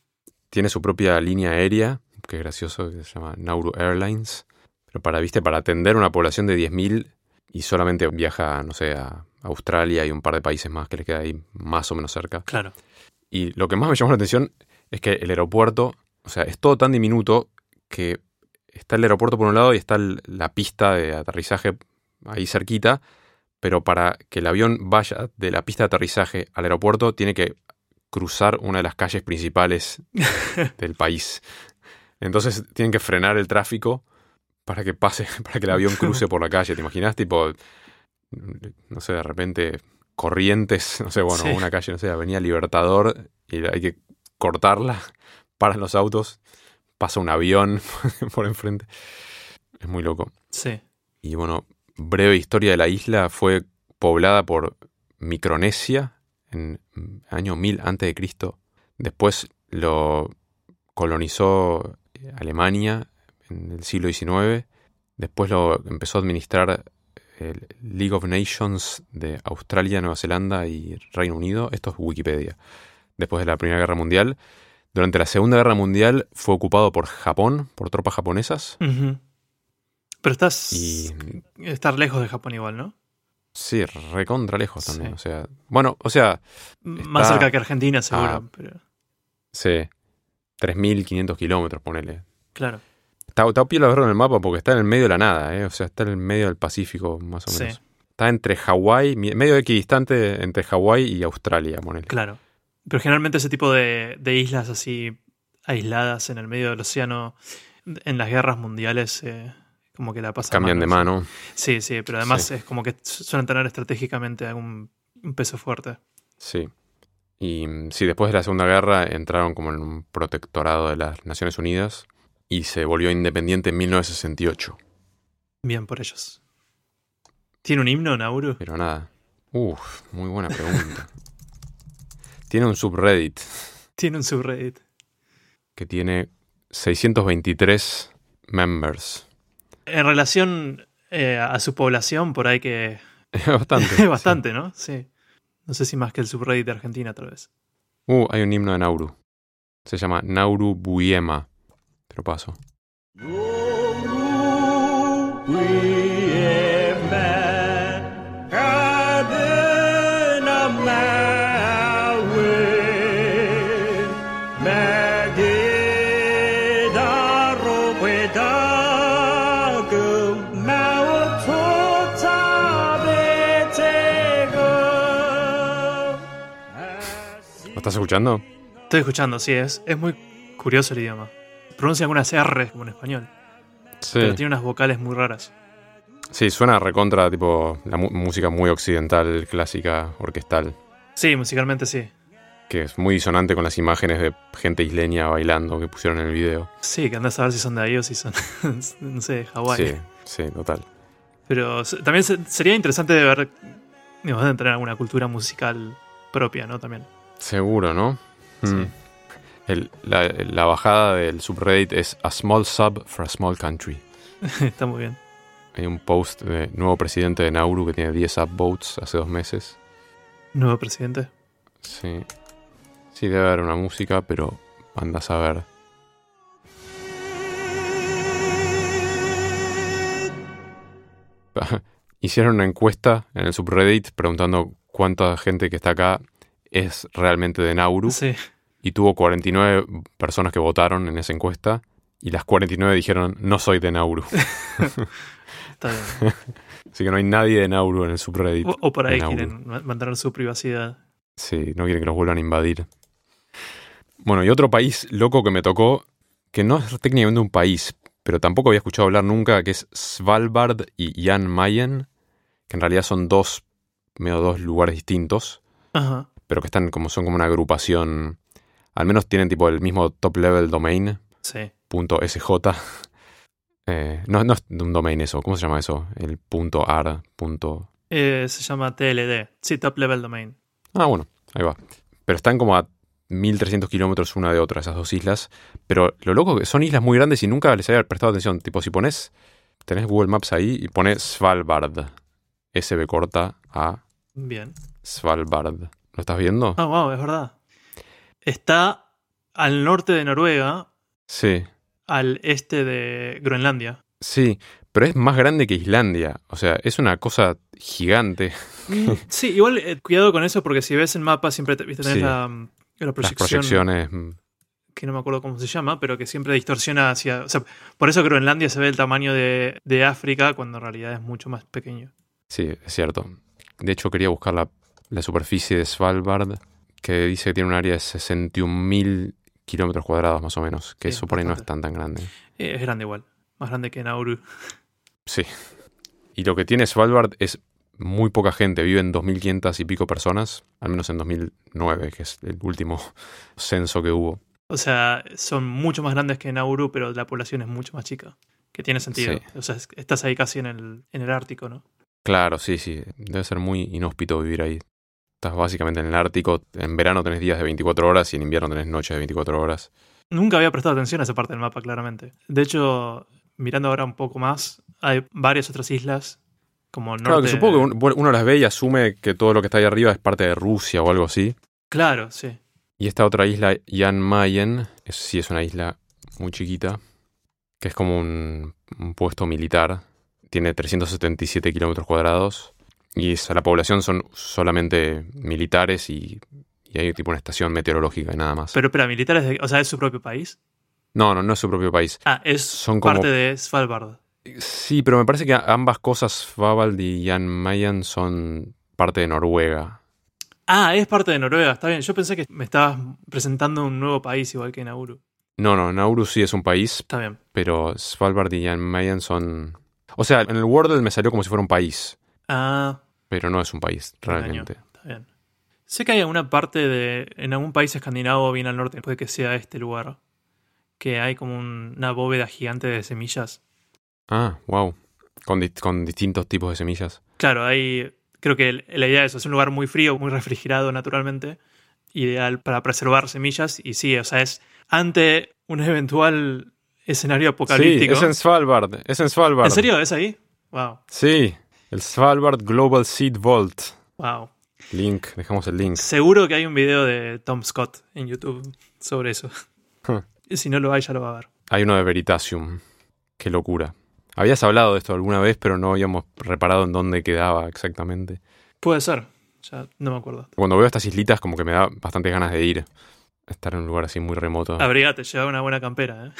Tiene su propia línea aérea, que es gracioso, que se llama Nauru Airlines. Pero para, viste, para atender una población de 10.000 y solamente viaja, no sé, a Australia y un par de países más que le queda ahí más o menos cerca. Claro. Y lo que más me llamó la atención es que el aeropuerto, o sea, es todo tan diminuto que está el aeropuerto por un lado y está el- la pista de aterrizaje ahí cerquita, pero para que el avión vaya de la pista de aterrizaje al aeropuerto tiene que cruzar una de las calles principales del país. Entonces tienen que frenar el tráfico para que pase, para que el avión cruce por la calle. ¿Te imaginas? Tipo, no sé, de repente corrientes, no sé, bueno, Sí. una calle, no sé, Avenida Libertador y hay que cortarla, paran los autos, pasa un avión por enfrente. Es muy loco. Sí. Y bueno, breve historia de la isla fue poblada por Micronesia en año 1000 antes de Cristo. Después lo colonizó Alemania en el siglo XIX. Después lo empezó a administrar el League of Nations de Australia, Nueva Zelanda y Reino Unido. Esto es Wikipedia. Después de la Primera Guerra Mundial. Durante la Segunda Guerra Mundial fue ocupado por Japón, por tropas japonesas. Pero estás. Y Estar lejos de Japón igual, ¿no? Sí, recontra lejos también. Sí. O sea, bueno, o sea, Más cerca que Argentina, seguro. Ah. Pero, sí, 3.500 kilómetros, ponele. claro. Está, está piola verlo en el mapa porque está en el medio de la nada, ¿eh? O sea, está en el medio del Pacífico, más o Sí. menos. Está entre Hawái, medio equidistante entre Hawái y Australia, ponele. Claro. Pero generalmente ese tipo de, de islas así aisladas en el medio del océano, en las guerras mundiales, eh, como que la pasan Cambian mal, de ¿no? mano. Sí, sí, pero además Sí. es como que suelen tener estratégicamente algún un peso fuerte. Sí. Y mm, sí, después de la Segunda Guerra entraron como en un protectorado de las Naciones Unidas y se volvió independiente en 1968. Bien por ellos. ¿Tiene un himno, Nauru? Pero nada. Uf, muy buena pregunta. Tiene un subreddit Tiene un subreddit. que tiene 623 members. En relación eh, a su población, por ahí que... Es bastante. Es bastante, ¿no? Sí. No sé si más que el subreddit de Argentina, tal vez. Uh, hay un himno de Nauru. Se llama Nauru Buyema. Te lo paso. ¿Lo estás escuchando? Estoy escuchando, sí, es, es muy curioso el idioma. Pronuncia algunas R como en español, Sí. pero tiene unas vocales muy raras. Sí, suena recontra, tipo, la música muy occidental, clásica, orquestal. Sí, musicalmente sí. Que es muy disonante con las imágenes de gente isleña bailando que pusieron en el video. Sí, que andas a ver si son de ahí o si son, no sé, de Hawái. Sí, sí, total. Pero también se- sería interesante de ver, digamos, de tener alguna cultura musical propia, ¿no? También. Seguro, ¿no? Sí. Mm. El- la, la bajada del subreddit es A Small Sub for a Small Country. Está muy bien. Hay un post de nuevo presidente de Nauru que tiene 10 upvotes hace dos meses. Nuevo presidente. Sí. Sí, debe haber una música, pero andas a ver. Hicieron una encuesta en el subreddit preguntando cuánta gente que está acá es realmente de Nauru. Sí. Y tuvo 49 personas que votaron en esa encuesta. Y las 49 dijeron, no soy de Nauru. Está bien. Así que no hay nadie de Nauru en el subreddit. O, o por ahí quieren ma- mantener su privacidad. Sí, no quieren que los vuelvan a invadir. Bueno, y otro país loco que me tocó, que no es técnicamente un país, pero tampoco había escuchado hablar nunca, que es Svalbard y Jan Mayen, que en realidad son dos, medio dos lugares distintos, Ajá. Pero que están como son como una agrupación, al menos tienen tipo el mismo top level domain, Sí. punto .sj. Eh, no, no es un domain eso, ¿cómo se llama eso? El punto .ar, punto... Eh, se llama TLD. Sí, Top Level Domain. Ah, bueno, ahí va. Pero están como a 1300 kilómetros una de otra, esas dos islas. Pero lo loco que son islas muy grandes y nunca les había prestado atención. Tipo, si pones, tenés Google Maps ahí y pones Svalbard. SB corta a Bien. Svalbard. ¿Lo estás viendo? Ah, wow, es verdad. Está al norte de Noruega, Sí, al este de Groenlandia. sí. Pero es más grande que Islandia. O sea, es una cosa gigante. Sí, igual eh, cuidado con eso porque si ves el mapa siempre te, viste, tenés Sí. la, mm, la Las proyecciones. mm, que no me acuerdo cómo se llama, pero que siempre distorsiona hacia... O sea, por eso Groenlandia se ve el tamaño de, de África cuando en realidad es mucho más pequeño. Sí, es cierto. De hecho, quería buscar la, la superficie de Svalbard, que dice que tiene un área de 61.000 kilómetros cuadrados más o menos, que Sí, eso por ahí no es tan tan grande. Eh, es grande igual. Más grande que Nauru. Sí. Y lo que tiene Svalbard es muy poca gente, viven 2.500 y pico personas, al menos en 2009, que es el último censo que hubo. O sea, son mucho más grandes que Nauru, pero la población es mucho más chica. Que tiene sentido. Sí. O sea, es- estás ahí casi en el, en el Ártico, ¿no? Claro, sí, sí, debe ser muy inhóspito vivir ahí. Estás básicamente en el Ártico, en verano tenés días de 24 horas y en invierno tenés noches de 24 horas. Nunca había prestado atención a esa parte del mapa, claramente. De hecho, mirando ahora un poco más, hay varias otras islas, como norte... Claro, que supongo que uno las ve y asume que todo lo que está ahí arriba es parte de Rusia o algo así. Claro, sí. Y esta otra isla, Jan Mayen, es, sí es una isla muy chiquita, que es como un, un puesto militar. Tiene 377 kilómetros cuadrados. Y esa- la población son solamente militares y, y hay tipo una estación meteorológica y nada más. Pero, espera, militares, de- o sea, ¿es su propio país? no, no, no es su propio país. Ah, es Son como- parte de Svalbard. Sí, pero me parece que ambas cosas, Svalbard y Jan Mayen, son parte de Noruega. Ah, es parte de Noruega, está bien. Yo pensé que me estabas presentando un nuevo país igual que Nauru. No, no, Nauru sí es un país, Está bien. pero Svalbard y Jan Mayen son... O sea, en el Wordle me salió como si fuera un país. Ah, pero no es un país realmente. Está bien. Sé que hay alguna parte de. En algún país escandinavo bien al norte, puede que sea este lugar. Que hay como un- una bóveda gigante de semillas. Ah, wow. Con, di- con distintos tipos de semillas. Claro, hay. Creo que la idea es. Es un lugar muy frío, muy refrigerado naturalmente. Ideal para preservar semillas. Y sí, o sea, es ante un eventual escenario Sí, apocalíptico. es en Svalbard. Es en Svalbard. ¿En serio? ¿Es ahí? Wow. Sí, el Svalbard Global Seed Vault. Wow. Link, dejamos el link. Seguro que hay un video de Tom Scott en YouTube sobre eso. Huh. Si no lo hay, ya lo va a ver. Hay uno de Veritasium. Qué locura. Habías hablado de esto alguna vez, pero no habíamos reparado en dónde quedaba exactamente. Puede ser. Ya no me acuerdo. Cuando veo estas islitas, como que me da bastantes ganas de ir. Estar en un lugar así muy remoto. Abrigate, lleva una buena campera, ¿eh?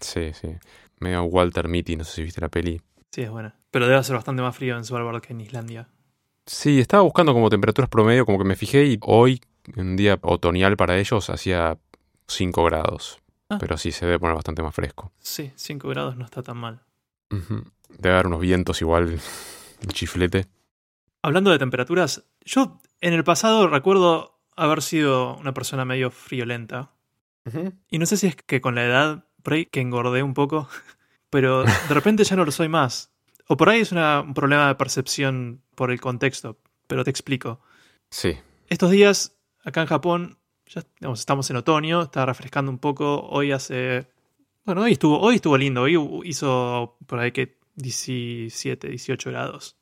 Sí, sí. Medio Walter Mitty, no sé si viste la peli. Sí, es buena. Pero debe ser bastante más frío en Svalbard que en Islandia. Sí, estaba buscando como temperaturas promedio, como que me fijé y hoy, un día otoñal para ellos, hacía 5 grados. Ah. Pero sí, se debe poner bastante más fresco. Sí, 5 grados no está tan mal. Ujú. Debe haber unos vientos igual, un chiflete. Hablando de temperaturas, yo en el pasado recuerdo haber sido una persona medio friolenta. Y no sé si es que con la edad, por ahí que engordé un poco, pero de repente ya no lo soy más. O por ahí es una- un problema de percepción por el contexto, pero te explico. Sí, Estos días, acá en Japón, ya digamos, estamos en otoño, está refrescando un poco. Hoy hace. Bueno, hoy estuvo, hoy estuvo lindo. Hoy hizo por ahí que 17, 18 grados.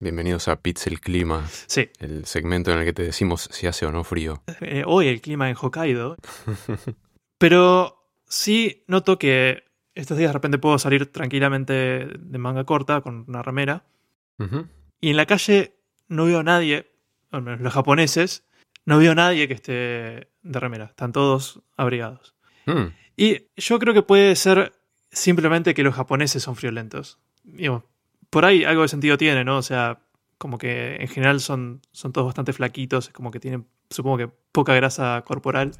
bienvenidos a Pixel Clima, Sí, el segmento en el que te decimos si hace o no frío. eh, hoy el clima en Hokkaido. Pero sí noto que estos días de repente puedo salir tranquilamente de manga corta con una remera. Ujú. Y en la calle no veo a nadie, al menos los japoneses, no veo a nadie que esté de remera. Están todos abrigados. Mm, Y yo creo que puede ser simplemente que los japoneses son friolentos. Por ahí algo de sentido tiene, ¿no? O sea, como que en general son, son todos bastante flaquitos, como que tienen, supongo que poca grasa corporal.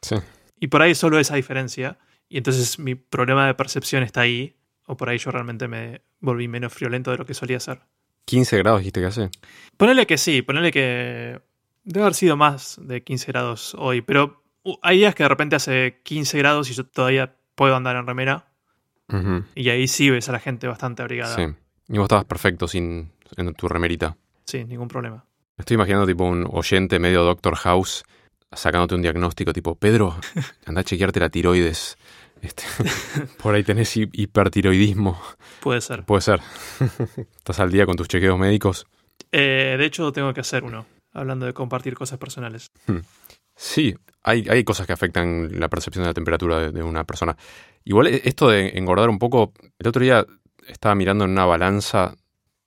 Sí. Y por ahí solo esa diferencia. Y entonces mi problema de percepción está ahí. O por ahí yo realmente me volví menos friolento de lo que solía ser. 15 grados dijiste que hace. Ponele que sí, ponele que debe haber sido más de 15 grados hoy, pero uh, hay días que de repente hace 15 grados y yo todavía puedo andar en remera y ahí sí ves a la gente bastante abrigada. Sí. Y vos estabas perfecto sin en tu remerita. Sí, ningún problema. Me estoy imaginando tipo un oyente medio Doctor House sacándote un diagnóstico tipo, Pedro, anda a chequearte la tiroides. Este, por ahí tenés hi- hipertiroidismo. Puede ser. Puede ser. Estás al día con tus chequeos médicos. Eh, de hecho, tengo que hacer uno, hablando de compartir cosas personales. Sí, hay, hay cosas que afectan la percepción de la temperatura de, de una persona. Igual e- esto de engordar un poco, el otro día estaba mirando en una balanza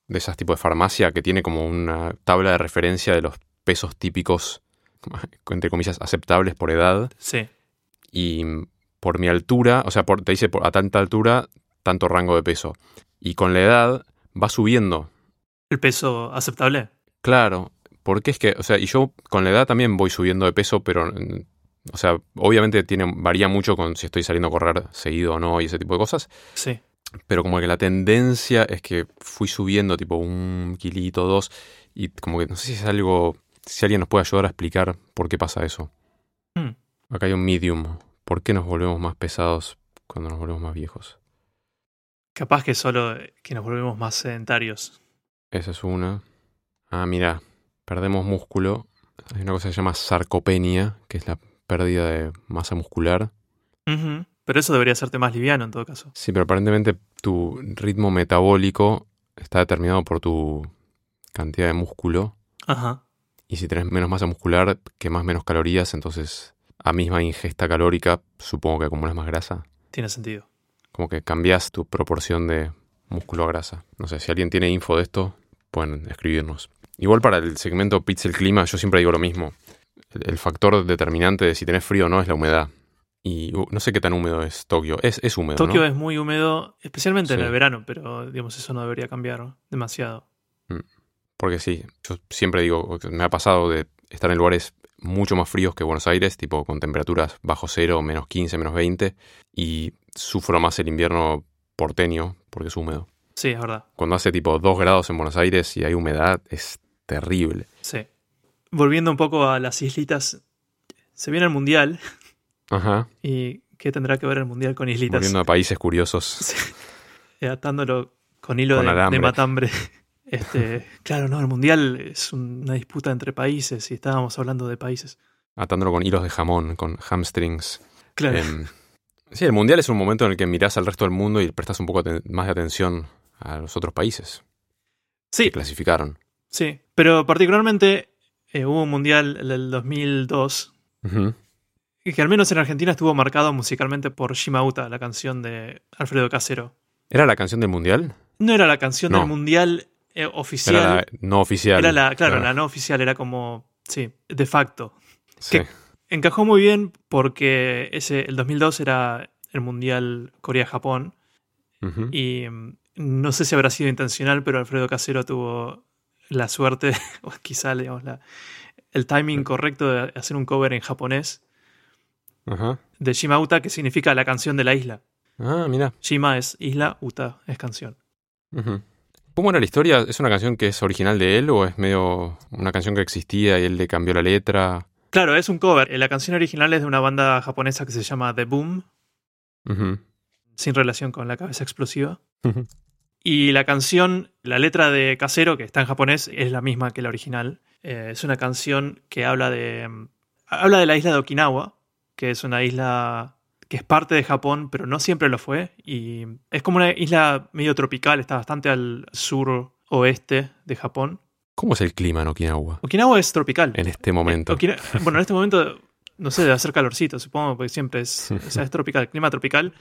de esas tipos de farmacia que tiene como una tabla de referencia de los pesos típicos, entre comillas, aceptables por edad. Sí. y por mi altura, o sea, por- te dice por- a tanta altura, tanto rango de peso. Y con la edad va subiendo. ¿El peso aceptable? Claro, porque es que, o sea, y yo con la edad también voy subiendo de peso, pero O sea, obviamente tiene, varía mucho con si estoy saliendo a correr seguido o no y ese tipo de cosas. Sí. Pero como que la tendencia es que fui subiendo tipo un kilito, dos. Y como que no sé si es algo. Si alguien nos puede ayudar a explicar por qué pasa eso. Hmm. Acá hay un medium. ¿Por qué nos volvemos más pesados cuando nos volvemos más viejos? Capaz que solo que nos volvemos más sedentarios. Esa es una. Ah, mira, perdemos músculo. Hay una cosa que se llama sarcopenia, que es la pérdida de masa muscular. Pero eso debería hacerte más liviano en todo caso. Sí, pero aparentemente tu ritmo metabólico está determinado por tu cantidad de músculo. Ajá. Y si tenés menos masa muscular, quemas menos calorías, entonces a misma ingesta calórica supongo que acumulas más grasa. Tiene sentido. Como que cambias tu proporción de músculo a grasa. No sé, si alguien tiene info de esto, pueden escribirnos. Igual para el segmento Pixel Clima, yo siempre digo lo mismo. El, el factor determinante de si tenés frío o no es la humedad. Y uh, no sé qué tan húmedo es Tokio. Es, es húmedo, Tokio ¿no? es muy húmedo, especialmente en el verano, pero digamos, eso no debería cambiar demasiado. Porque sí, yo siempre digo, me ha pasado de estar en lugares mucho más fríos que Buenos Aires, tipo con temperaturas bajo cero, menos 15, menos 20, y sufro más el invierno porteño porque es húmedo. Sí, es verdad. Cuando hace tipo 2 grados en Buenos Aires y hay humedad, es terrible. Sí. Volviendo un poco a las islitas, se viene el mundial Ajá. y ¿qué tendrá que ver el mundial con islitas? Volviendo a países curiosos. Sí. Atándolo con hilo Con de, alambre. de matambre. Este, claro, no, el mundial es un- una disputa entre países y estábamos hablando de países. Atándolo con hilos de jamón, con hamstrings. Claro. Em, sí, el mundial es un momento en el que mirás al resto del mundo y prestas un poco más de atención a los otros países sí, que clasificaron. sí. Pero particularmente eh, hubo un mundial el del 2002 Ujú. que al menos en Argentina estuvo marcado musicalmente por Shimauta, la canción de Alfredo Casero. ¿Era la canción del mundial? No era la canción No. del mundial eh, oficial. Era la no oficial. Era la, claro, la no oficial, era como, sí, de facto. Sí. que- Encajó muy bien porque ese, el 2002 era el Mundial Corea-Japón y mm, no sé si habrá sido intencional, pero Alfredo Casero tuvo la suerte, o quizá digamos, la- el timing correcto de hacer un cover en japonés de Shimauta, que significa la canción de la isla. Ah, mira. Shima es isla, Uta es canción. Ujú. ¿Cómo era la historia? ¿Es una canción que es original de él o es medio una canción que existía y él le cambió la letra? Claro, es un cover. La canción original es de una banda japonesa que se llama The Boom, sin relación con la cabeza explosiva. Y la canción, la letra de Casero, que está en japonés, es la misma que la original. Eh, es una canción que habla de. mm, Habla de la isla de Okinawa, que es una isla que es parte de Japón, pero no siempre lo fue. Y es como una isla medio tropical, está bastante al sur oeste de Japón. ¿Cómo es el clima en Okinawa Okinawa es tropical. en este momento? Okina- bueno, en este momento, no sé, debe hacer calorcito, supongo, porque siempre es, o sea, es tropical, clima tropical.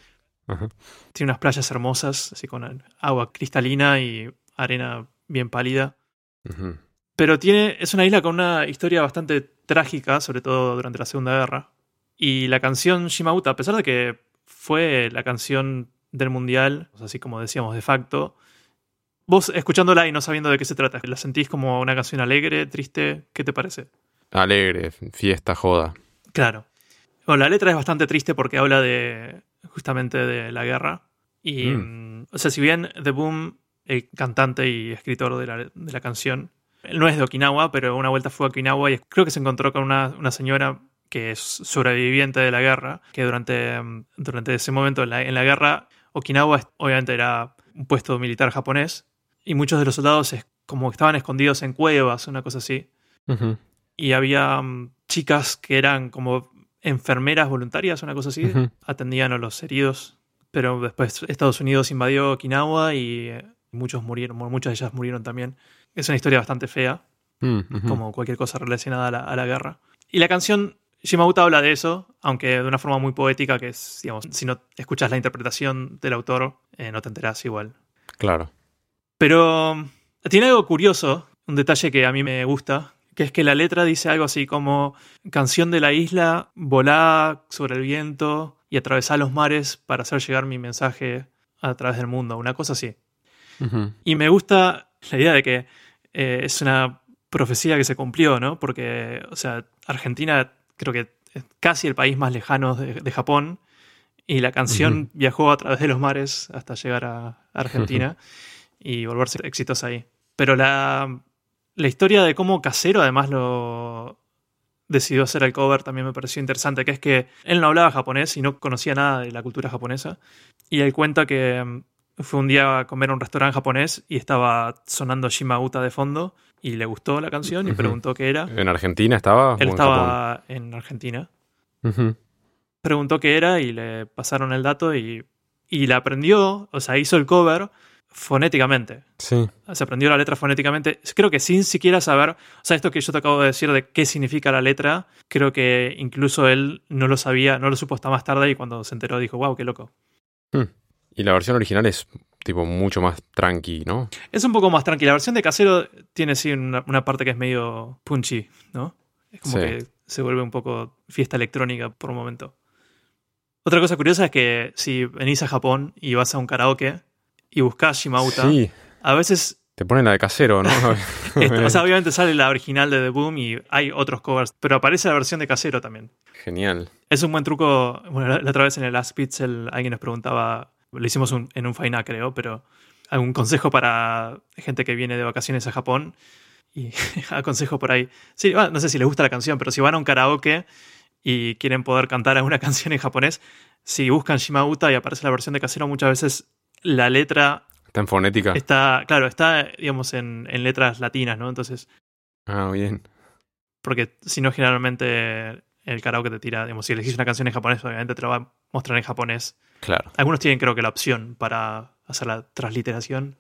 Ajá. Tiene unas playas hermosas, así con agua cristalina y arena bien pálida. Pero tiene, es una isla con una historia bastante trágica, sobre todo durante la Segunda Guerra. Y la canción Shimauta, a pesar de que fue la canción del Mundial, así como decíamos de facto, vos escuchándola y no sabiendo de qué se trata, ¿la sentís como una canción alegre, triste? ¿Qué te parece? Alegre, fiesta, joda. Claro. Bueno, la letra es bastante triste porque habla de justamente de la guerra. Y, Mm. mm, o sea, si bien The Boom, el cantante y escritor de la, de la canción, él no es de Okinawa, pero una vuelta fue a Okinawa y creo que se encontró con una, una señora que es sobreviviente de la guerra, que durante, mm, durante ese momento en la, en la guerra, Okinawa obviamente era un puesto militar japonés y muchos de los soldados es como estaban escondidos en cuevas, una cosa así y había mm, chicas que eran como enfermeras voluntarias, una cosa así, atendían a los heridos. Pero después Estados Unidos invadió Okinawa y eh, muchos murieron, muchas de ellas murieron también. Es una historia bastante fea, Mm, como cualquier cosa relacionada a la, a la guerra. Y la canción Shimauta habla de eso, aunque de una forma muy poética, que es, digamos, si no escuchas la interpretación del autor, eh, no te enterás igual. Claro. Pero mm, tiene algo curioso, un detalle que a mí me gusta, que es que la letra dice algo así como canción de la isla, volá sobre el viento y atravesá los mares para hacer llegar mi mensaje a través del mundo, una cosa así. Y me gusta la idea de que eh, es una profecía que se cumplió, ¿no? Porque, o sea, Argentina creo que casi el país más lejano de, de Japón. Y la canción viajó a través de los mares hasta llegar a Argentina y volverse exitosa ahí. Pero la, la historia de cómo Casero además lo decidió hacer el cover también me pareció interesante, que es que él no hablaba japonés y no conocía nada de la cultura japonesa. Y él cuenta que mm, fue un día a comer a un restaurante japonés y estaba sonando Shimauta de fondo y le gustó la canción y preguntó qué era. ¿En Argentina estaba? Él en estaba en Argentina. Preguntó qué era y le pasaron el dato y, y la aprendió, o sea, hizo el cover fonéticamente. Sí. Se aprendió la letra fonéticamente, creo que sin siquiera saber, o sea, esto que yo te acabo de decir de qué significa la letra, creo que incluso él no lo sabía, no lo supo hasta más tarde y cuando se enteró dijo, wow, qué loco. Y la versión original es tipo mucho más tranqui, ¿no? Es un poco más tranquila. La versión de casero tiene sí una, una parte que es medio punchy, ¿no? Es como Sí. que se vuelve un poco fiesta electrónica por un momento. Otra cosa curiosa es que si venís a Japón y vas a un karaoke y buscás Shimauta, Sí. a veces Te ponen la de casero, ¿no? O sea, obviamente sale la original de The Boom y hay otros covers, pero aparece la versión de casero también. Genial. Es un buen truco. Bueno, la, la otra vez en el Last Pixel alguien nos preguntaba, lo hicimos un- en un Faina, creo, pero algún consejo para gente que viene de vacaciones a Japón. Y aconsejo por ahí. Sí, no sé si les gusta la canción, pero si van a un karaoke y quieren poder cantar alguna canción en japonés, si buscan Shimauta y aparece la versión de casero, muchas veces la letra ¿Está en fonética? está, claro, está, digamos, en, en letras latinas, ¿no? Entonces, Ah, bien. porque si no, generalmente el karaoke te tira, digamos, si elegís una canción en japonés, obviamente te va a mostrar en japonés. Claro. Algunos tienen, creo que, la opción para hacer la transliteración.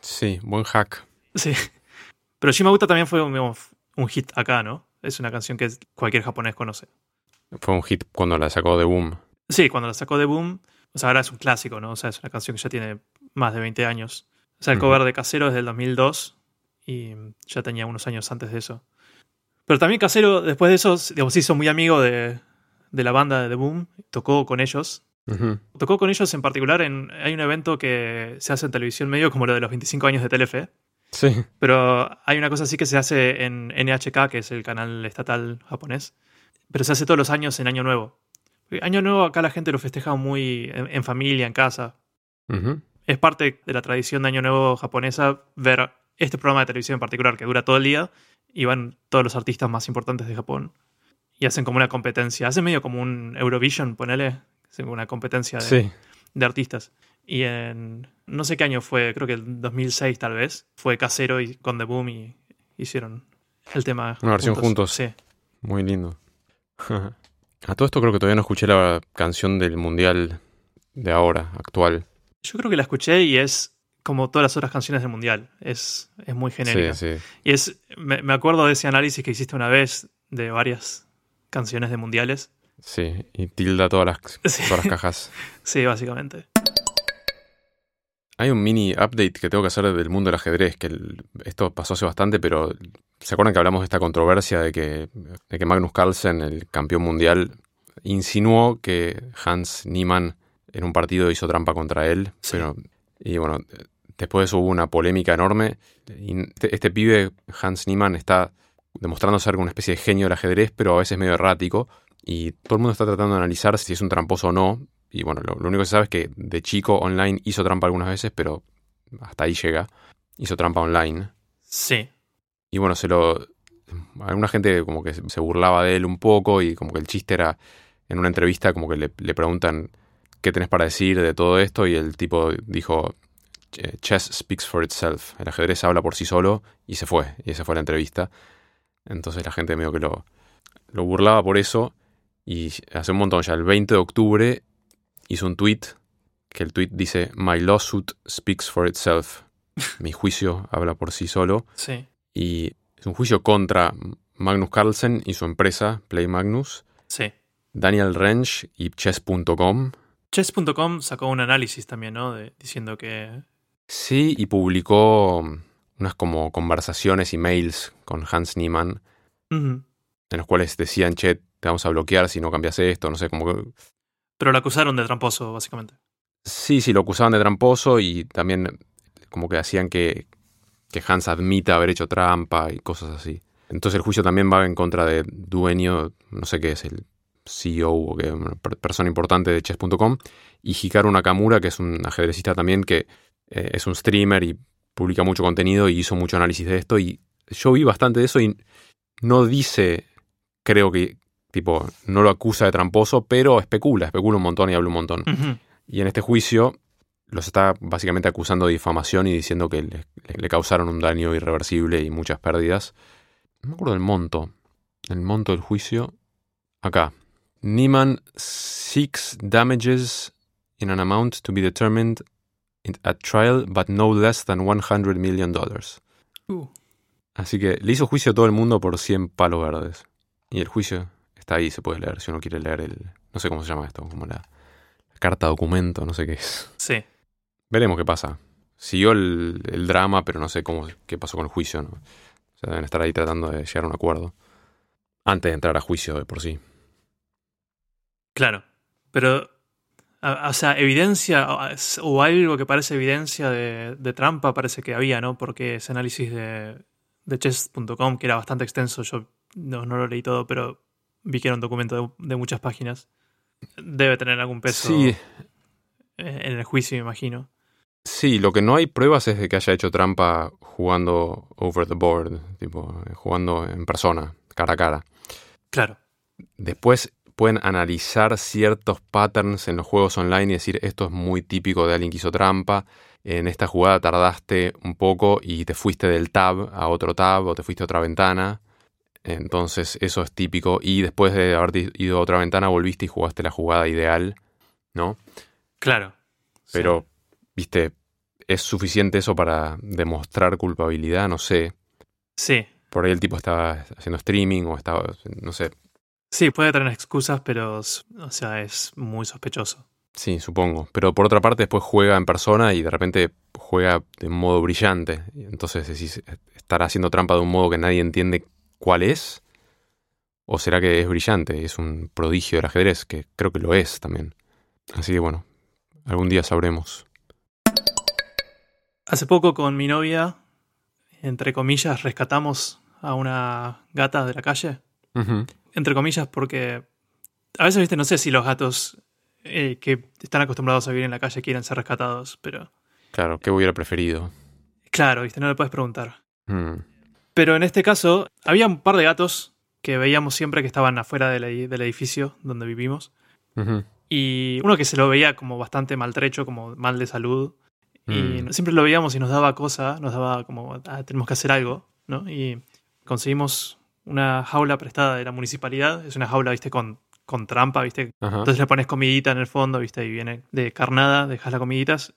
Sí, buen hack. Sí. Pero Shimauta también fue digamos, un hit acá, ¿no? Es una canción que cualquier japonés conoce. Fue un hit cuando la sacó de Boom. Sí, cuando la sacó de Boom, o sea, ahora es un clásico, ¿no? O sea, es una canción que ya tiene más de 20 años. O sea, el cover de Casero es del 2002 y ya tenía unos años antes de eso. Pero también Casero, después de eso, digamos, se hizo muy amigo de, de la banda de The Boom, tocó con ellos. Tocó con ellos en particular en... Hay un evento que se hace en televisión medio como lo de los 25 años de Telefe, Sí. pero hay una cosa así que se hace en NHK, que es el canal estatal japonés, pero se hace todos los años en Año Nuevo. Año Nuevo acá la gente lo festeja muy en, en familia, en casa. Es parte de la tradición de Año Nuevo japonesa ver este programa de televisión en particular, que dura todo el día, y van todos los artistas más importantes de Japón. Y hacen como una competencia. Hacen medio como un Eurovision, ponele. Hacen una competencia de, Sí. de artistas. Y en no sé qué año fue, creo que el 2006 tal vez, fue Casero y con The Boom y hicieron el tema. Una versión juntos. Sí. Muy lindo. A todo esto creo que todavía no escuché la canción del mundial de ahora, actual. Yo creo que la escuché y es como todas las otras canciones del mundial. Es, es muy genérica. Sí, sí. Y es, me, me acuerdo de ese análisis que hiciste una vez de varias canciones de mundiales. Sí, y tilda todas las, Sí. todas las cajas. Sí, básicamente. Hay un mini update que tengo que hacer del mundo del ajedrez, que el- esto pasó hace bastante, pero ¿se acuerdan que hablamos de esta controversia de que, de que Magnus Carlsen, el campeón mundial, insinuó que Hans Niemann en un partido hizo trampa contra él? Sí. Pero, y bueno, después hubo una polémica enorme. Este, este pibe, Hans Niemann, está demostrando ser una especie de genio del ajedrez, pero a veces medio errático. Y todo el mundo está tratando de analizar si es un tramposo o no. Y bueno, lo, lo único que se sabe es que de chico online hizo trampa algunas veces, pero hasta ahí llega. Hizo trampa online. Sí. Y bueno, se lo. Alguna gente como que se burlaba de él un poco y como que el chiste era en una entrevista como que le, le preguntan qué tenés para decir de todo esto y el tipo dijo "Ch- chess speaks for itself, el ajedrez habla por sí solo y se fue, y esa fue la entrevista. Entonces la gente medio que lo, lo burlaba por eso y hace un montón ya, el 20 de octubre hizo un tweet que el tweet dice My lawsuit speaks for itself. Mi juicio habla por sí solo. Sí. Y es un juicio contra Magnus Carlsen y su empresa, Play Magnus, Sí. Daniel Rensch y Chess.com. Chess.com sacó un análisis también, ¿no? De- diciendo que. Sí, y publicó unas como conversaciones y mails con Hans Niemann, en los cuales decían, che, te vamos a bloquear si no cambias esto, no sé, como que... Pero lo acusaron de tramposo, básicamente. Sí, sí, lo acusaban de tramposo y también como que hacían que, que Hans admita haber hecho trampa y cosas así. entonces el juicio también va en contra de dueño, no sé qué es, el CEO o que una persona importante de chess.com, y Hikaru Nakamura, que es un ajedrecista también que eh, es un streamer y publica mucho contenido y hizo mucho análisis de esto. Y yo vi bastante de eso y no dice, creo que, tipo, no lo acusa de tramposo, pero especula, especula un montón y habla un montón. Y en este juicio los está básicamente acusando de difamación y diciendo que le, causaron un daño irreversible y muchas pérdidas. No me acuerdo del monto. El monto del juicio. Acá. Niemann seeks damages in an amount to be determined at trial, but no less than 100 million dollars. Uh. Así que le hizo juicio a todo el mundo por 100 palos verdes. Y el juicio está ahí, se puede leer. Si uno quiere leer el. No sé cómo se llama esto, como la, carta documento, no sé qué es. Sí. Veremos qué pasa. Siguió el, drama, pero no sé cómo, qué pasó con el juicio. ¿no? O sea, deben estar ahí tratando de llegar a un acuerdo. Antes de entrar a juicio de por sí. Claro. Pero o sea, evidencia o algo que parece evidencia de, trampa parece que había, ¿no? Porque ese análisis de, de chess.com, que era bastante extenso, yo no, lo leí todo, pero vi que era un documento de, muchas páginas. Debe tener algún peso sí. en el juicio, me imagino. Sí, lo que no hay pruebas es de que haya hecho trampa jugando over the board, tipo, jugando en persona, cara a cara. Claro. Después pueden analizar ciertos patterns en los juegos online y decir esto es muy típico de alguien que hizo trampa. En esta jugada tardaste un poco y te fuiste del tab a otro tab o te fuiste a otra ventana. Entonces eso es típico. Y después de haber ido a otra ventana volviste y jugaste la jugada ideal, ¿no? Claro. Pero, viste, ¿es suficiente eso para demostrar culpabilidad? No sé. Sí. Por ahí el tipo estaba haciendo streaming o estaba, no sé, Sí, puede tener excusas, pero o sea, es muy sospechoso. Sí, supongo. Pero por otra parte, después juega en persona y de repente juega de un modo brillante. Entonces, ¿estará haciendo trampa de un modo que nadie entiende cuál es? ¿O será que es brillante? Es un prodigio del ajedrez, que creo que lo es también. Así que bueno, algún día sabremos. Hace poco con mi novia, entre comillas, rescatamos a una gata de la calle entre comillas, porque a veces, viste, no sé si los gatos eh, que están acostumbrados a vivir en la calle quieren ser rescatados, pero... Claro, ¿qué hubiera preferido? Claro, viste, no le puedes preguntar. Hmm. Pero en este caso, había un par de gatos que veíamos siempre que estaban afuera del, edificio donde vivimos. Y uno que se lo veía como bastante maltrecho, como mal de salud. Y hmm. siempre lo veíamos y nos daba cosa, nos daba como, ah, tenemos que hacer algo, ¿no? Y conseguimos una jaula prestada de la municipalidad. Es una jaula, viste, con, con trampa, viste. Entonces le pones comidita en el fondo, viste, y viene de carnada, dejas las comiditas,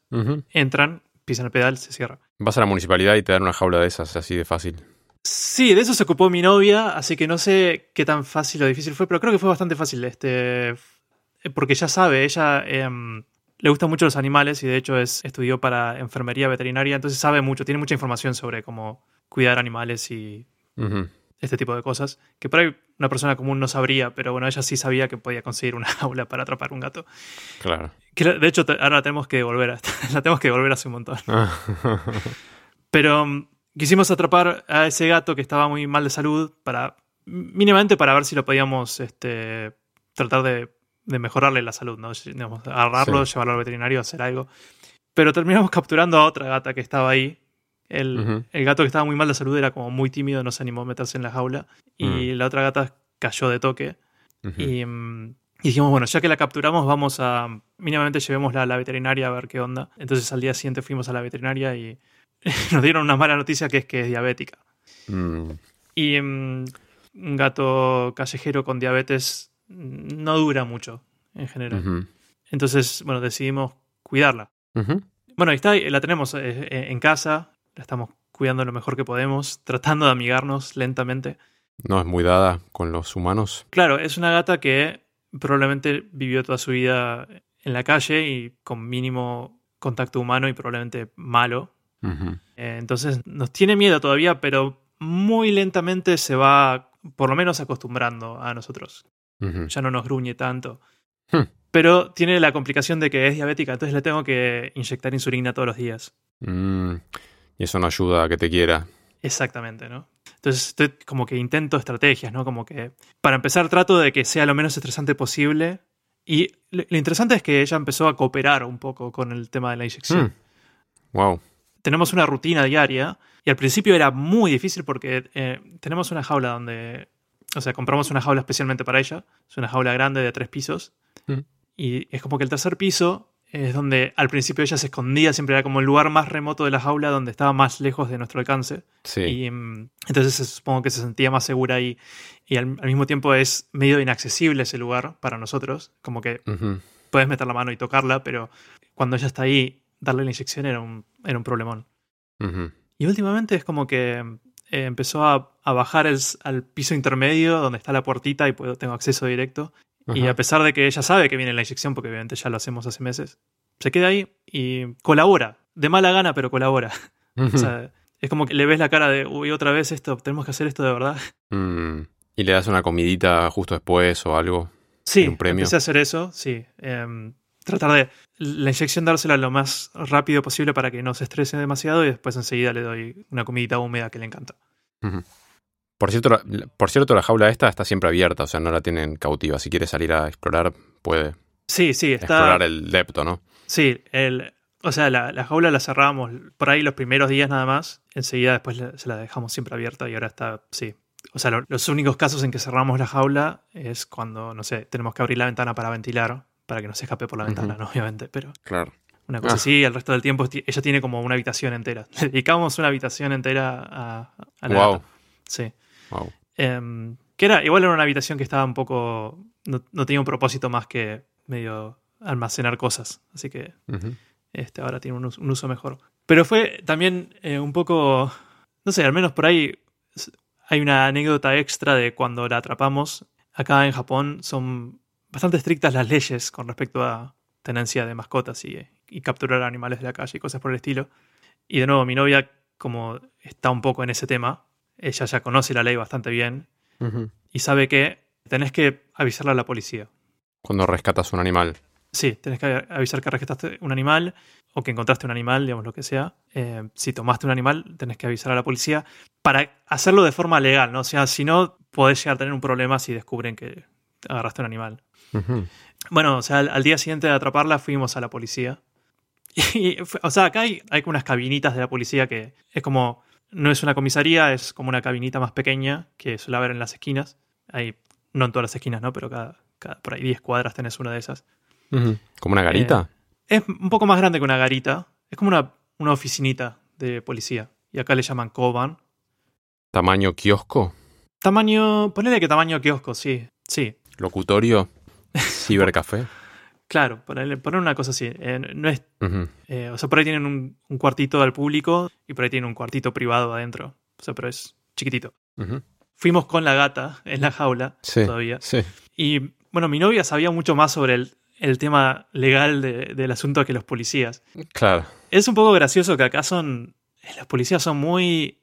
entran, pisan el pedal, se cierra. Vas a la municipalidad y te dan una jaula de esas, así de fácil. Sí, de eso se ocupó mi novia, así que no sé qué tan fácil o difícil fue, pero creo que fue bastante fácil. Este, porque ya sabe, ella em, le gustan mucho los animales y de hecho es, estudió para enfermería veterinaria, entonces sabe mucho, tiene mucha información sobre cómo cuidar animales y este tipo de cosas, que por ahí una persona común no sabría, pero bueno, ella sí sabía que podía conseguir una jaula para atrapar un gato. Claro. de hecho, ahora la tenemos que devolver, la tenemos que devolver hace un montón. pero mm, quisimos atrapar a ese gato que estaba muy mal de salud para, mínimamente para ver si lo podíamos este, tratar de, mejorarle la salud, ¿no? agarrarlo, llevarlo al veterinario, hacer algo. Pero terminamos capturando a otra gata que estaba ahí, el, gato que estaba muy mal de salud era como muy tímido, no se animó a meterse en la jaula. Y la otra gata cayó de toque. Mm, y, dijimos, bueno, ya que la capturamos, vamos a. Mínimamente llevémosla a la veterinaria a ver qué onda. Entonces al día siguiente fuimos a la veterinaria y nos dieron una mala noticia que es que es diabética. Mm. Y mm, un gato callejero con diabetes no dura mucho en general. Entonces, bueno, decidimos cuidarla. Bueno, ahí está, la tenemos eh, eh, en casa, la estamos cuidando lo mejor que podemos, tratando de amigarnos lentamente. No es muy dada con los humanos. Claro, es una gata que probablemente vivió toda su vida en la calle y con mínimo contacto humano y probablemente malo. Eh, entonces nos tiene miedo todavía, pero muy lentamente se va por lo menos acostumbrando a nosotros. Ya no nos gruñe tanto. Hmm. Pero tiene la complicación de que es diabética, entonces le tengo que inyectar insulina todos los días. Mm. Y eso no ayuda a que te quiera. Exactamente, ¿no? Entonces, estoy como que intento estrategias, ¿no? Como que para empezar trato de que sea lo menos estresante posible. Y lo, lo interesante es que ella empezó a cooperar un poco con el tema de la inyección. Mm. Wow. Tenemos una rutina diaria y al principio era muy difícil porque eh, tenemos una jaula donde, o sea, compramos una jaula especialmente para ella. Es una jaula grande de tres pisos. Mm. Y es como que el tercer piso es donde al principio ella se escondía, siempre era como el lugar más remoto de la jaula donde estaba más lejos de nuestro alcance. Sí. Y mm, entonces supongo que se sentía más segura ahí. Y al, al mismo tiempo es medio inaccesible ese lugar para nosotros. Como que puedes meter la mano y tocarla, pero cuando ella está ahí, darle la inyección era un, era un problemón. Y últimamente es como que eh, empezó a, a bajar el al piso intermedio donde está la puertita y puedo, tengo acceso directo. Y a pesar de que ella sabe que viene la inyección, porque obviamente ya lo hacemos hace meses, se queda ahí y colabora. De mala gana, pero colabora. O sea, es como que le ves la cara de, uy, otra vez esto, tenemos que hacer esto de verdad. Mm. Y le das una comidita justo después o algo. Sí, un premio. empecé a hacer eso, sí. Em, tratar de la inyección dársela lo más rápido posible para que no se estrese demasiado y después enseguida le doy una comidita húmeda que le encanta. Por cierto, la, por cierto, la jaula esta está siempre abierta, o sea, no la tienen cautiva. Si quiere salir a explorar, puede Sí, sí, está. explorar el depto, ¿no? Sí, el, o sea, la, la jaula la cerrábamos por ahí los primeros días nada más. Enseguida después se la dejamos siempre abierta y ahora está, sí. O sea, lo- los únicos casos en que cerramos la jaula es cuando, no sé, tenemos que abrir la ventana para ventilar, para que no se escape por la ventana, ¿no? Obviamente, pero Claro. una cosa Ah. así, el resto del tiempo ti- ella tiene como una habitación entera. Le dedicamos una habitación entera a, a la Wow. gata. Sí. Wow. Em, que era, igual era una habitación que estaba un poco. No, no tenía un propósito más que medio almacenar cosas. Así que este, ahora tiene un uso, un uso mejor. Pero fue también eh, un poco. No sé, al menos por ahí hay una anécdota extra de cuando la atrapamos. Acá en Japón son bastante estrictas las leyes con respecto a tenencia de mascotas y, y capturar animales de la calle y cosas por el estilo. Y de nuevo, mi novia, como está un poco en ese tema, ella ya conoce la ley bastante bien y sabe que tenés que avisarle a la policía. Cuando rescatas un animal. Sí, tenés que avisar que rescataste un animal o que encontraste un animal, digamos lo que sea. Eh, si tomaste un animal, tenés que avisar a la policía para hacerlo de forma legal, ¿no? O sea, si no, podés llegar a tener un problema si descubren que agarraste un animal. Bueno, o sea, al, al día siguiente de atraparla fuimos a la policía. Y, o sea, acá hay, hay unas cabinitas de la policía que es como, no es una comisaría, es como una cabinita más pequeña que suele haber en las esquinas. Hay, no en todas las esquinas, ¿no? Pero cada, cada por ahí 10 cuadras tenés una de esas. ¿Como una garita? Es un poco más grande que una garita. Es como una, una oficinita de policía. Y acá le llaman Koban. ¿Tamaño kiosco? Tamaño, ponele que tamaño kiosco, sí. Sí, ¿Locutorio? ¿Cibercafé? Claro, ponerle, poner una cosa así. Eh, no es. Eh, o sea, por ahí tienen un, un cuartito al público y por ahí tienen un cuartito privado adentro. O sea, pero es chiquitito. Fuimos con la gata en la jaula Sí. todavía. Sí. Y bueno, mi novia sabía mucho más sobre el, el tema legal de- del asunto que los policías. Claro. Es un poco gracioso que acá son. Los policías son muy.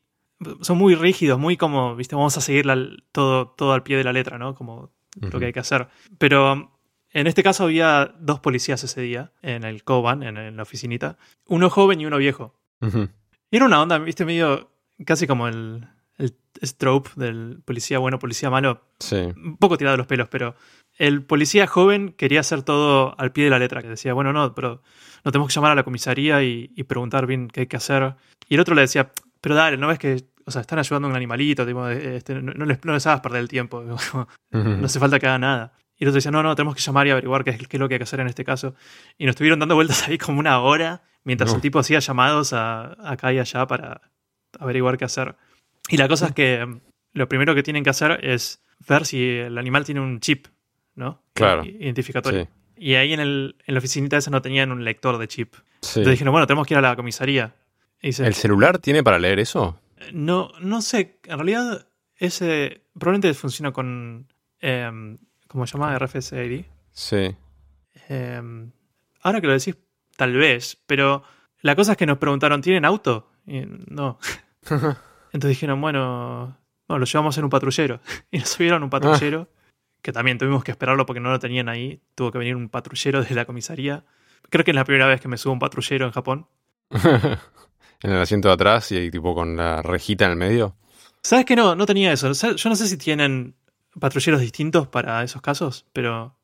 Son muy rígidos, muy como, viste, vamos a seguir la- todo, todo al pie de la letra, ¿no? Como lo que hay que hacer. Pero en este caso había dos policías ese día, en el Coban, en, en la oficinita. Uno joven y uno viejo. Y era una onda, viste, medio casi como el, el trope del policía bueno, policía malo. Sí. Un poco tirado de los pelos, pero el policía joven quería hacer todo al pie de la letra. Que decía, bueno, no, pero no tenemos que llamar a la comisaría y, y preguntar bien qué hay que hacer. Y el otro le decía, pero dale, ¿no ves que o sea, están ayudando a un animalito? Tipo, este, no, no les, no les hagas perder el tiempo. No hace falta que haga nada. Y el otro decía, no, no, tenemos que llamar y averiguar qué es, qué es lo que hay que hacer en este caso. Y nos estuvieron dando vueltas ahí como una hora, mientras No. el tipo hacía llamados a, acá y allá para averiguar qué hacer. Y la cosa es que mm, lo primero que tienen que hacer es ver si el animal tiene un chip, ¿no? Claro. Identificatorio. Sí. Y ahí en, el, en la oficinita esa no tenían un lector de chip. Sí. Entonces dijeron, bueno, tenemos que ir a la comisaría. Y ¿El celular tiene para leer eso? no, no sé, en realidad ese probablemente funciona con, em, ¿cómo se llama? RFSID. Sí. Em, ahora que lo decís, tal vez, pero la cosa es que nos preguntaron, ¿tienen auto? Y no. Entonces dijeron, bueno, no, lo llevamos en un patrullero. Y nos subieron un patrullero, que también tuvimos que esperarlo porque no lo tenían ahí. Tuvo que venir un patrullero de la comisaría. Creo que es la primera vez que me subo a un patrullero en Japón. en el asiento de atrás y tipo con la rejita en el medio. ¿Sabes que no? No tenía eso. Yo no sé si tienen patrulleros distintos para esos casos, pero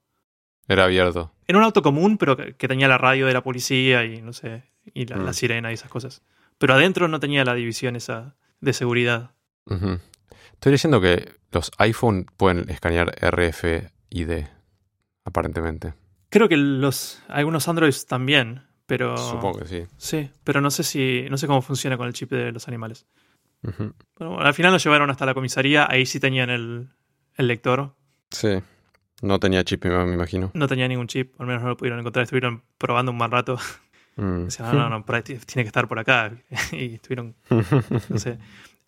Era abierto. en un auto común, pero que, tenía la radio de la policía y no sé, y la, Mm. la sirena y esas cosas. Pero adentro no tenía la división esa de seguridad. Estoy leyendo que los iPhone pueden escanear RFID, aparentemente. Creo que los algunos Androids también, pero Supongo que sí. sí, pero no sé si no sé cómo funciona con el chip de los animales. Bueno, al final nos llevaron hasta la comisaría, ahí sí tenían el, el lector, Sí. No tenía chip, me imagino. no tenía ningún chip, al menos no lo pudieron encontrar, estuvieron probando un buen rato. Mm. Decían, no, no, no, por ahí t- tiene que estar por acá. y estuvieron, no sé.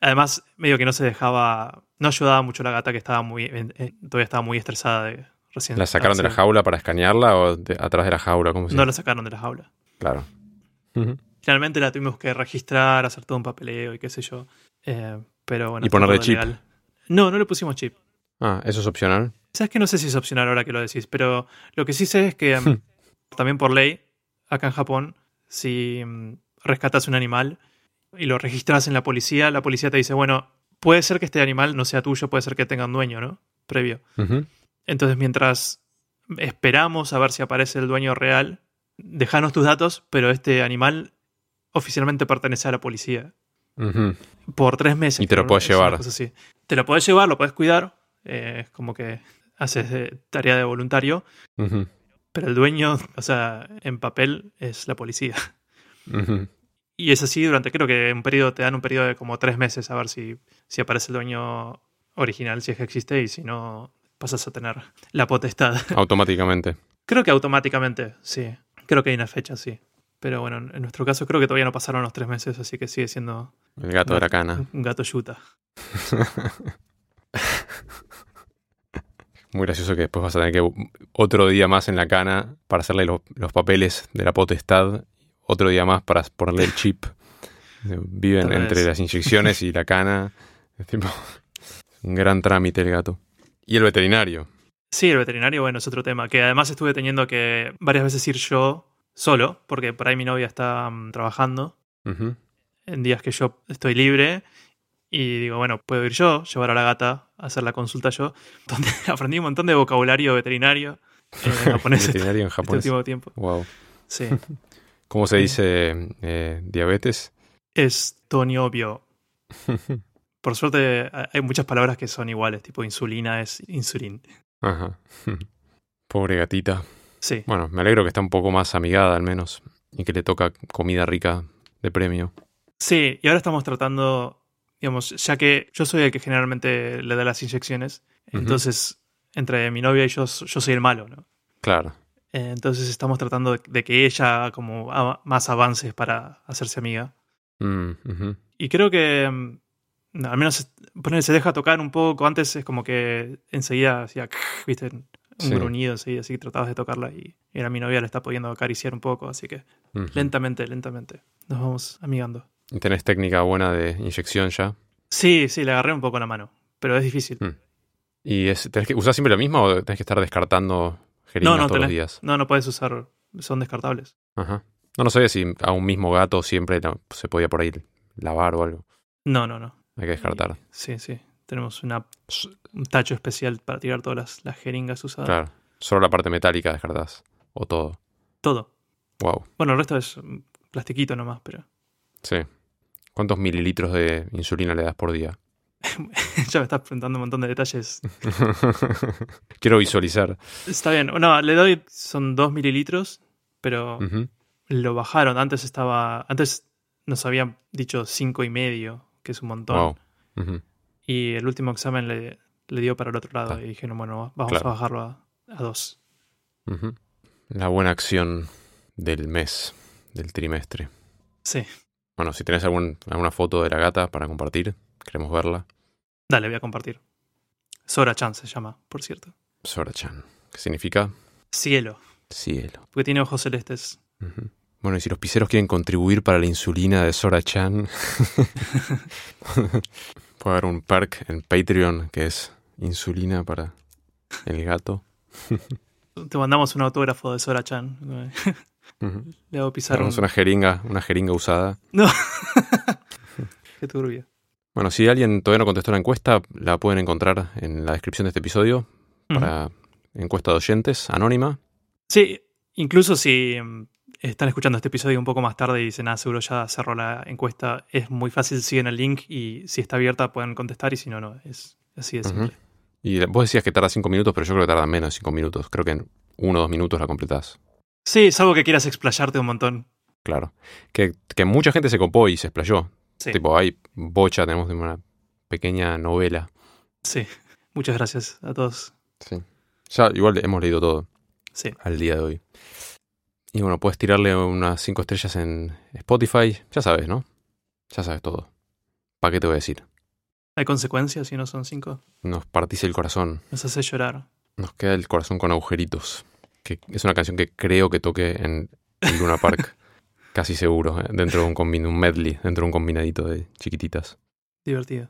Además, medio que no se dejaba, no ayudaba mucho la gata que estaba muy, eh, eh, todavía estaba muy estresada de recién. ¿La sacaron de la jaula para escanearla o de- atrás de la jaula? ¿Cómo se No la sacaron de la jaula. Claro. Finalmente la tuvimos que registrar, hacer todo un papeleo y qué sé yo. Eh, pero bueno. Y ponerle chip. legal. No, no le pusimos chip. Ah, ¿eso es opcional? Sabes que no sé si es opcional ahora que lo decís, pero lo que sí sé es que mm, también por ley, acá en Japón, si mm, rescatas un animal y lo registras en la policía, la policía te dice, bueno, puede ser que este animal no sea tuyo, puede ser que tenga un dueño, ¿no? Previo. Entonces, mientras esperamos a ver si aparece el dueño real, déjanos tus datos, pero este animal oficialmente pertenece a la policía. Por tres meses. Y te lo puedes llevar. así. Te lo puedes llevar, lo puedes cuidar. Eh, es como que haces de- tarea de voluntario. Pero el dueño, o sea, en papel es la policía. Y es así durante, creo que un periodo, te dan un periodo de como tres meses a ver si, si aparece el dueño original, si es que existe, y si no, pasas a tener la potestad. Automáticamente. Creo que automáticamente, sí. Creo que hay una fecha, sí. Pero bueno, en nuestro caso creo que todavía no pasaron los tres meses, así que sigue siendo El gato de la cana. un gato yuta. Muy gracioso que después vas a tener que otro día más en la cana para hacerle los, los papeles de la potestad. Otro día más para ponerle el chip. Viven Otra entre vez. las inyecciones y la cana. Es tipo un gran trámite el gato. Y el veterinario. Sí, el veterinario, bueno, es otro tema. Que además estuve teniendo que varias veces ir yo solo, porque por ahí mi novia está mm, trabajando en días que yo estoy libre. Y digo, bueno, puedo ir yo, llevar a la gata, hacer la consulta yo. Donde aprendí un montón de vocabulario veterinario eh, japonés este, veterinario en este japonés. último tiempo. Wow. Sí. ¿Cómo se dice eh, diabetes? es Toniobio. Por suerte hay muchas palabras que son iguales, tipo insulina es insulin. Ajá. Pobre gatita. Sí, Bueno, me alegro que está un poco más amigada al menos. Y que le toca comida rica de premio. sí, y ahora estamos tratando, digamos, ya que yo soy el que generalmente le da las inyecciones, entonces entre mi novia y yo, yo soy el malo, ¿no? Claro. Eh, Entonces estamos tratando de, de que ella como a- más avances para hacerse amiga. Mm. Y creo que mm, al menos poner, se deja tocar un poco. Antes es como que enseguida hacía, viste, un Sí. gruñido enseguida, así que tratabas de tocarla y, y ahora mi novia le está pudiendo acariciar un poco, así que lentamente, lentamente nos vamos amigando. ¿Y tenés técnica buena de inyección ya? Sí, sí, le agarré un poco la mano, pero es difícil. Mm. ¿Y es, tenés que usar siempre la misma o tenés que estar descartando jeringas No, no, todos los días? No, no puedes usar, son descartables. Ajá. No, no sabía si a un mismo gato siempre se podía por ahí lavar o algo. No, no, no. Hay que descartar. Sí, sí. Tenemos una, un tacho especial para tirar todas las, las jeringas usadas. Claro. Solo la parte metálica descartás. O todo. Todo. Wow. Bueno, el resto es plastiquito nomás, pero Sí. ¿Cuántos mililitros de insulina le das por día? ya me estás preguntando un montón de detalles. Quiero visualizar. Está bien. No, le doy, son dos mililitros, pero lo bajaron. Antes estaba, antes nos habían dicho cinco y medio, que es un montón. Wow. Y el último examen le, le dio para el otro lado Ah. y dijeron, bueno, vamos Claro. a bajarlo a, a dos. Ujú. La buena acción del mes, del trimestre. Sí. Bueno, si tenés algún, alguna foto de la gata para compartir, queremos verla. Dale, voy a compartir. Sora Chan se llama, por cierto. Sora-chan. ¿Qué significa? Cielo, Cielo. porque tiene ojos celestes. Bueno, y si los piseros quieren contribuir para la insulina de Sora-chan, puede haber un perk en Patreon que es insulina para el gato. Te mandamos un autógrafo de Sora Ujú. Le hago pisar un... Tenemos una jeringa, una jeringa usada. No. Qué turbio. Bueno, si alguien todavía no contestó la encuesta, la pueden encontrar en la descripción de este episodio para encuesta de oyentes, anónima. Sí, incluso si mm, están escuchando este episodio un poco más tarde y dicen, ah, seguro ya cerró la encuesta, es muy fácil, siguen el link y si está abierta pueden contestar y si no, no, es así de simple. Y vos decías que tarda cinco minutos, pero yo creo que tarda menos de cinco minutos. Creo que en uno o dos minutos la completás. Sí, es algo que quieras explayarte un montón. Claro. Que, que mucha gente se copó y se explayó. Sí, Tipo, hay bocha, tenemos una pequeña novela. sí. Muchas gracias a todos. Sí. Ya igual hemos leído todo Sí, al día de hoy. Y bueno, puedes tirarle unas cinco estrellas en Spotify. Ya sabes, ¿no? Ya sabes todo. ¿Para qué te voy a decir? ¿hay consecuencias si no son cinco? Nos partís el corazón. Nos hace llorar. Nos queda el corazón con agujeritos. Que es una canción que creo que toque en Luna Park. Casi seguro. ¿eh? Dentro de un, un medley. Dentro de un combinadito de chiquititas. Divertido.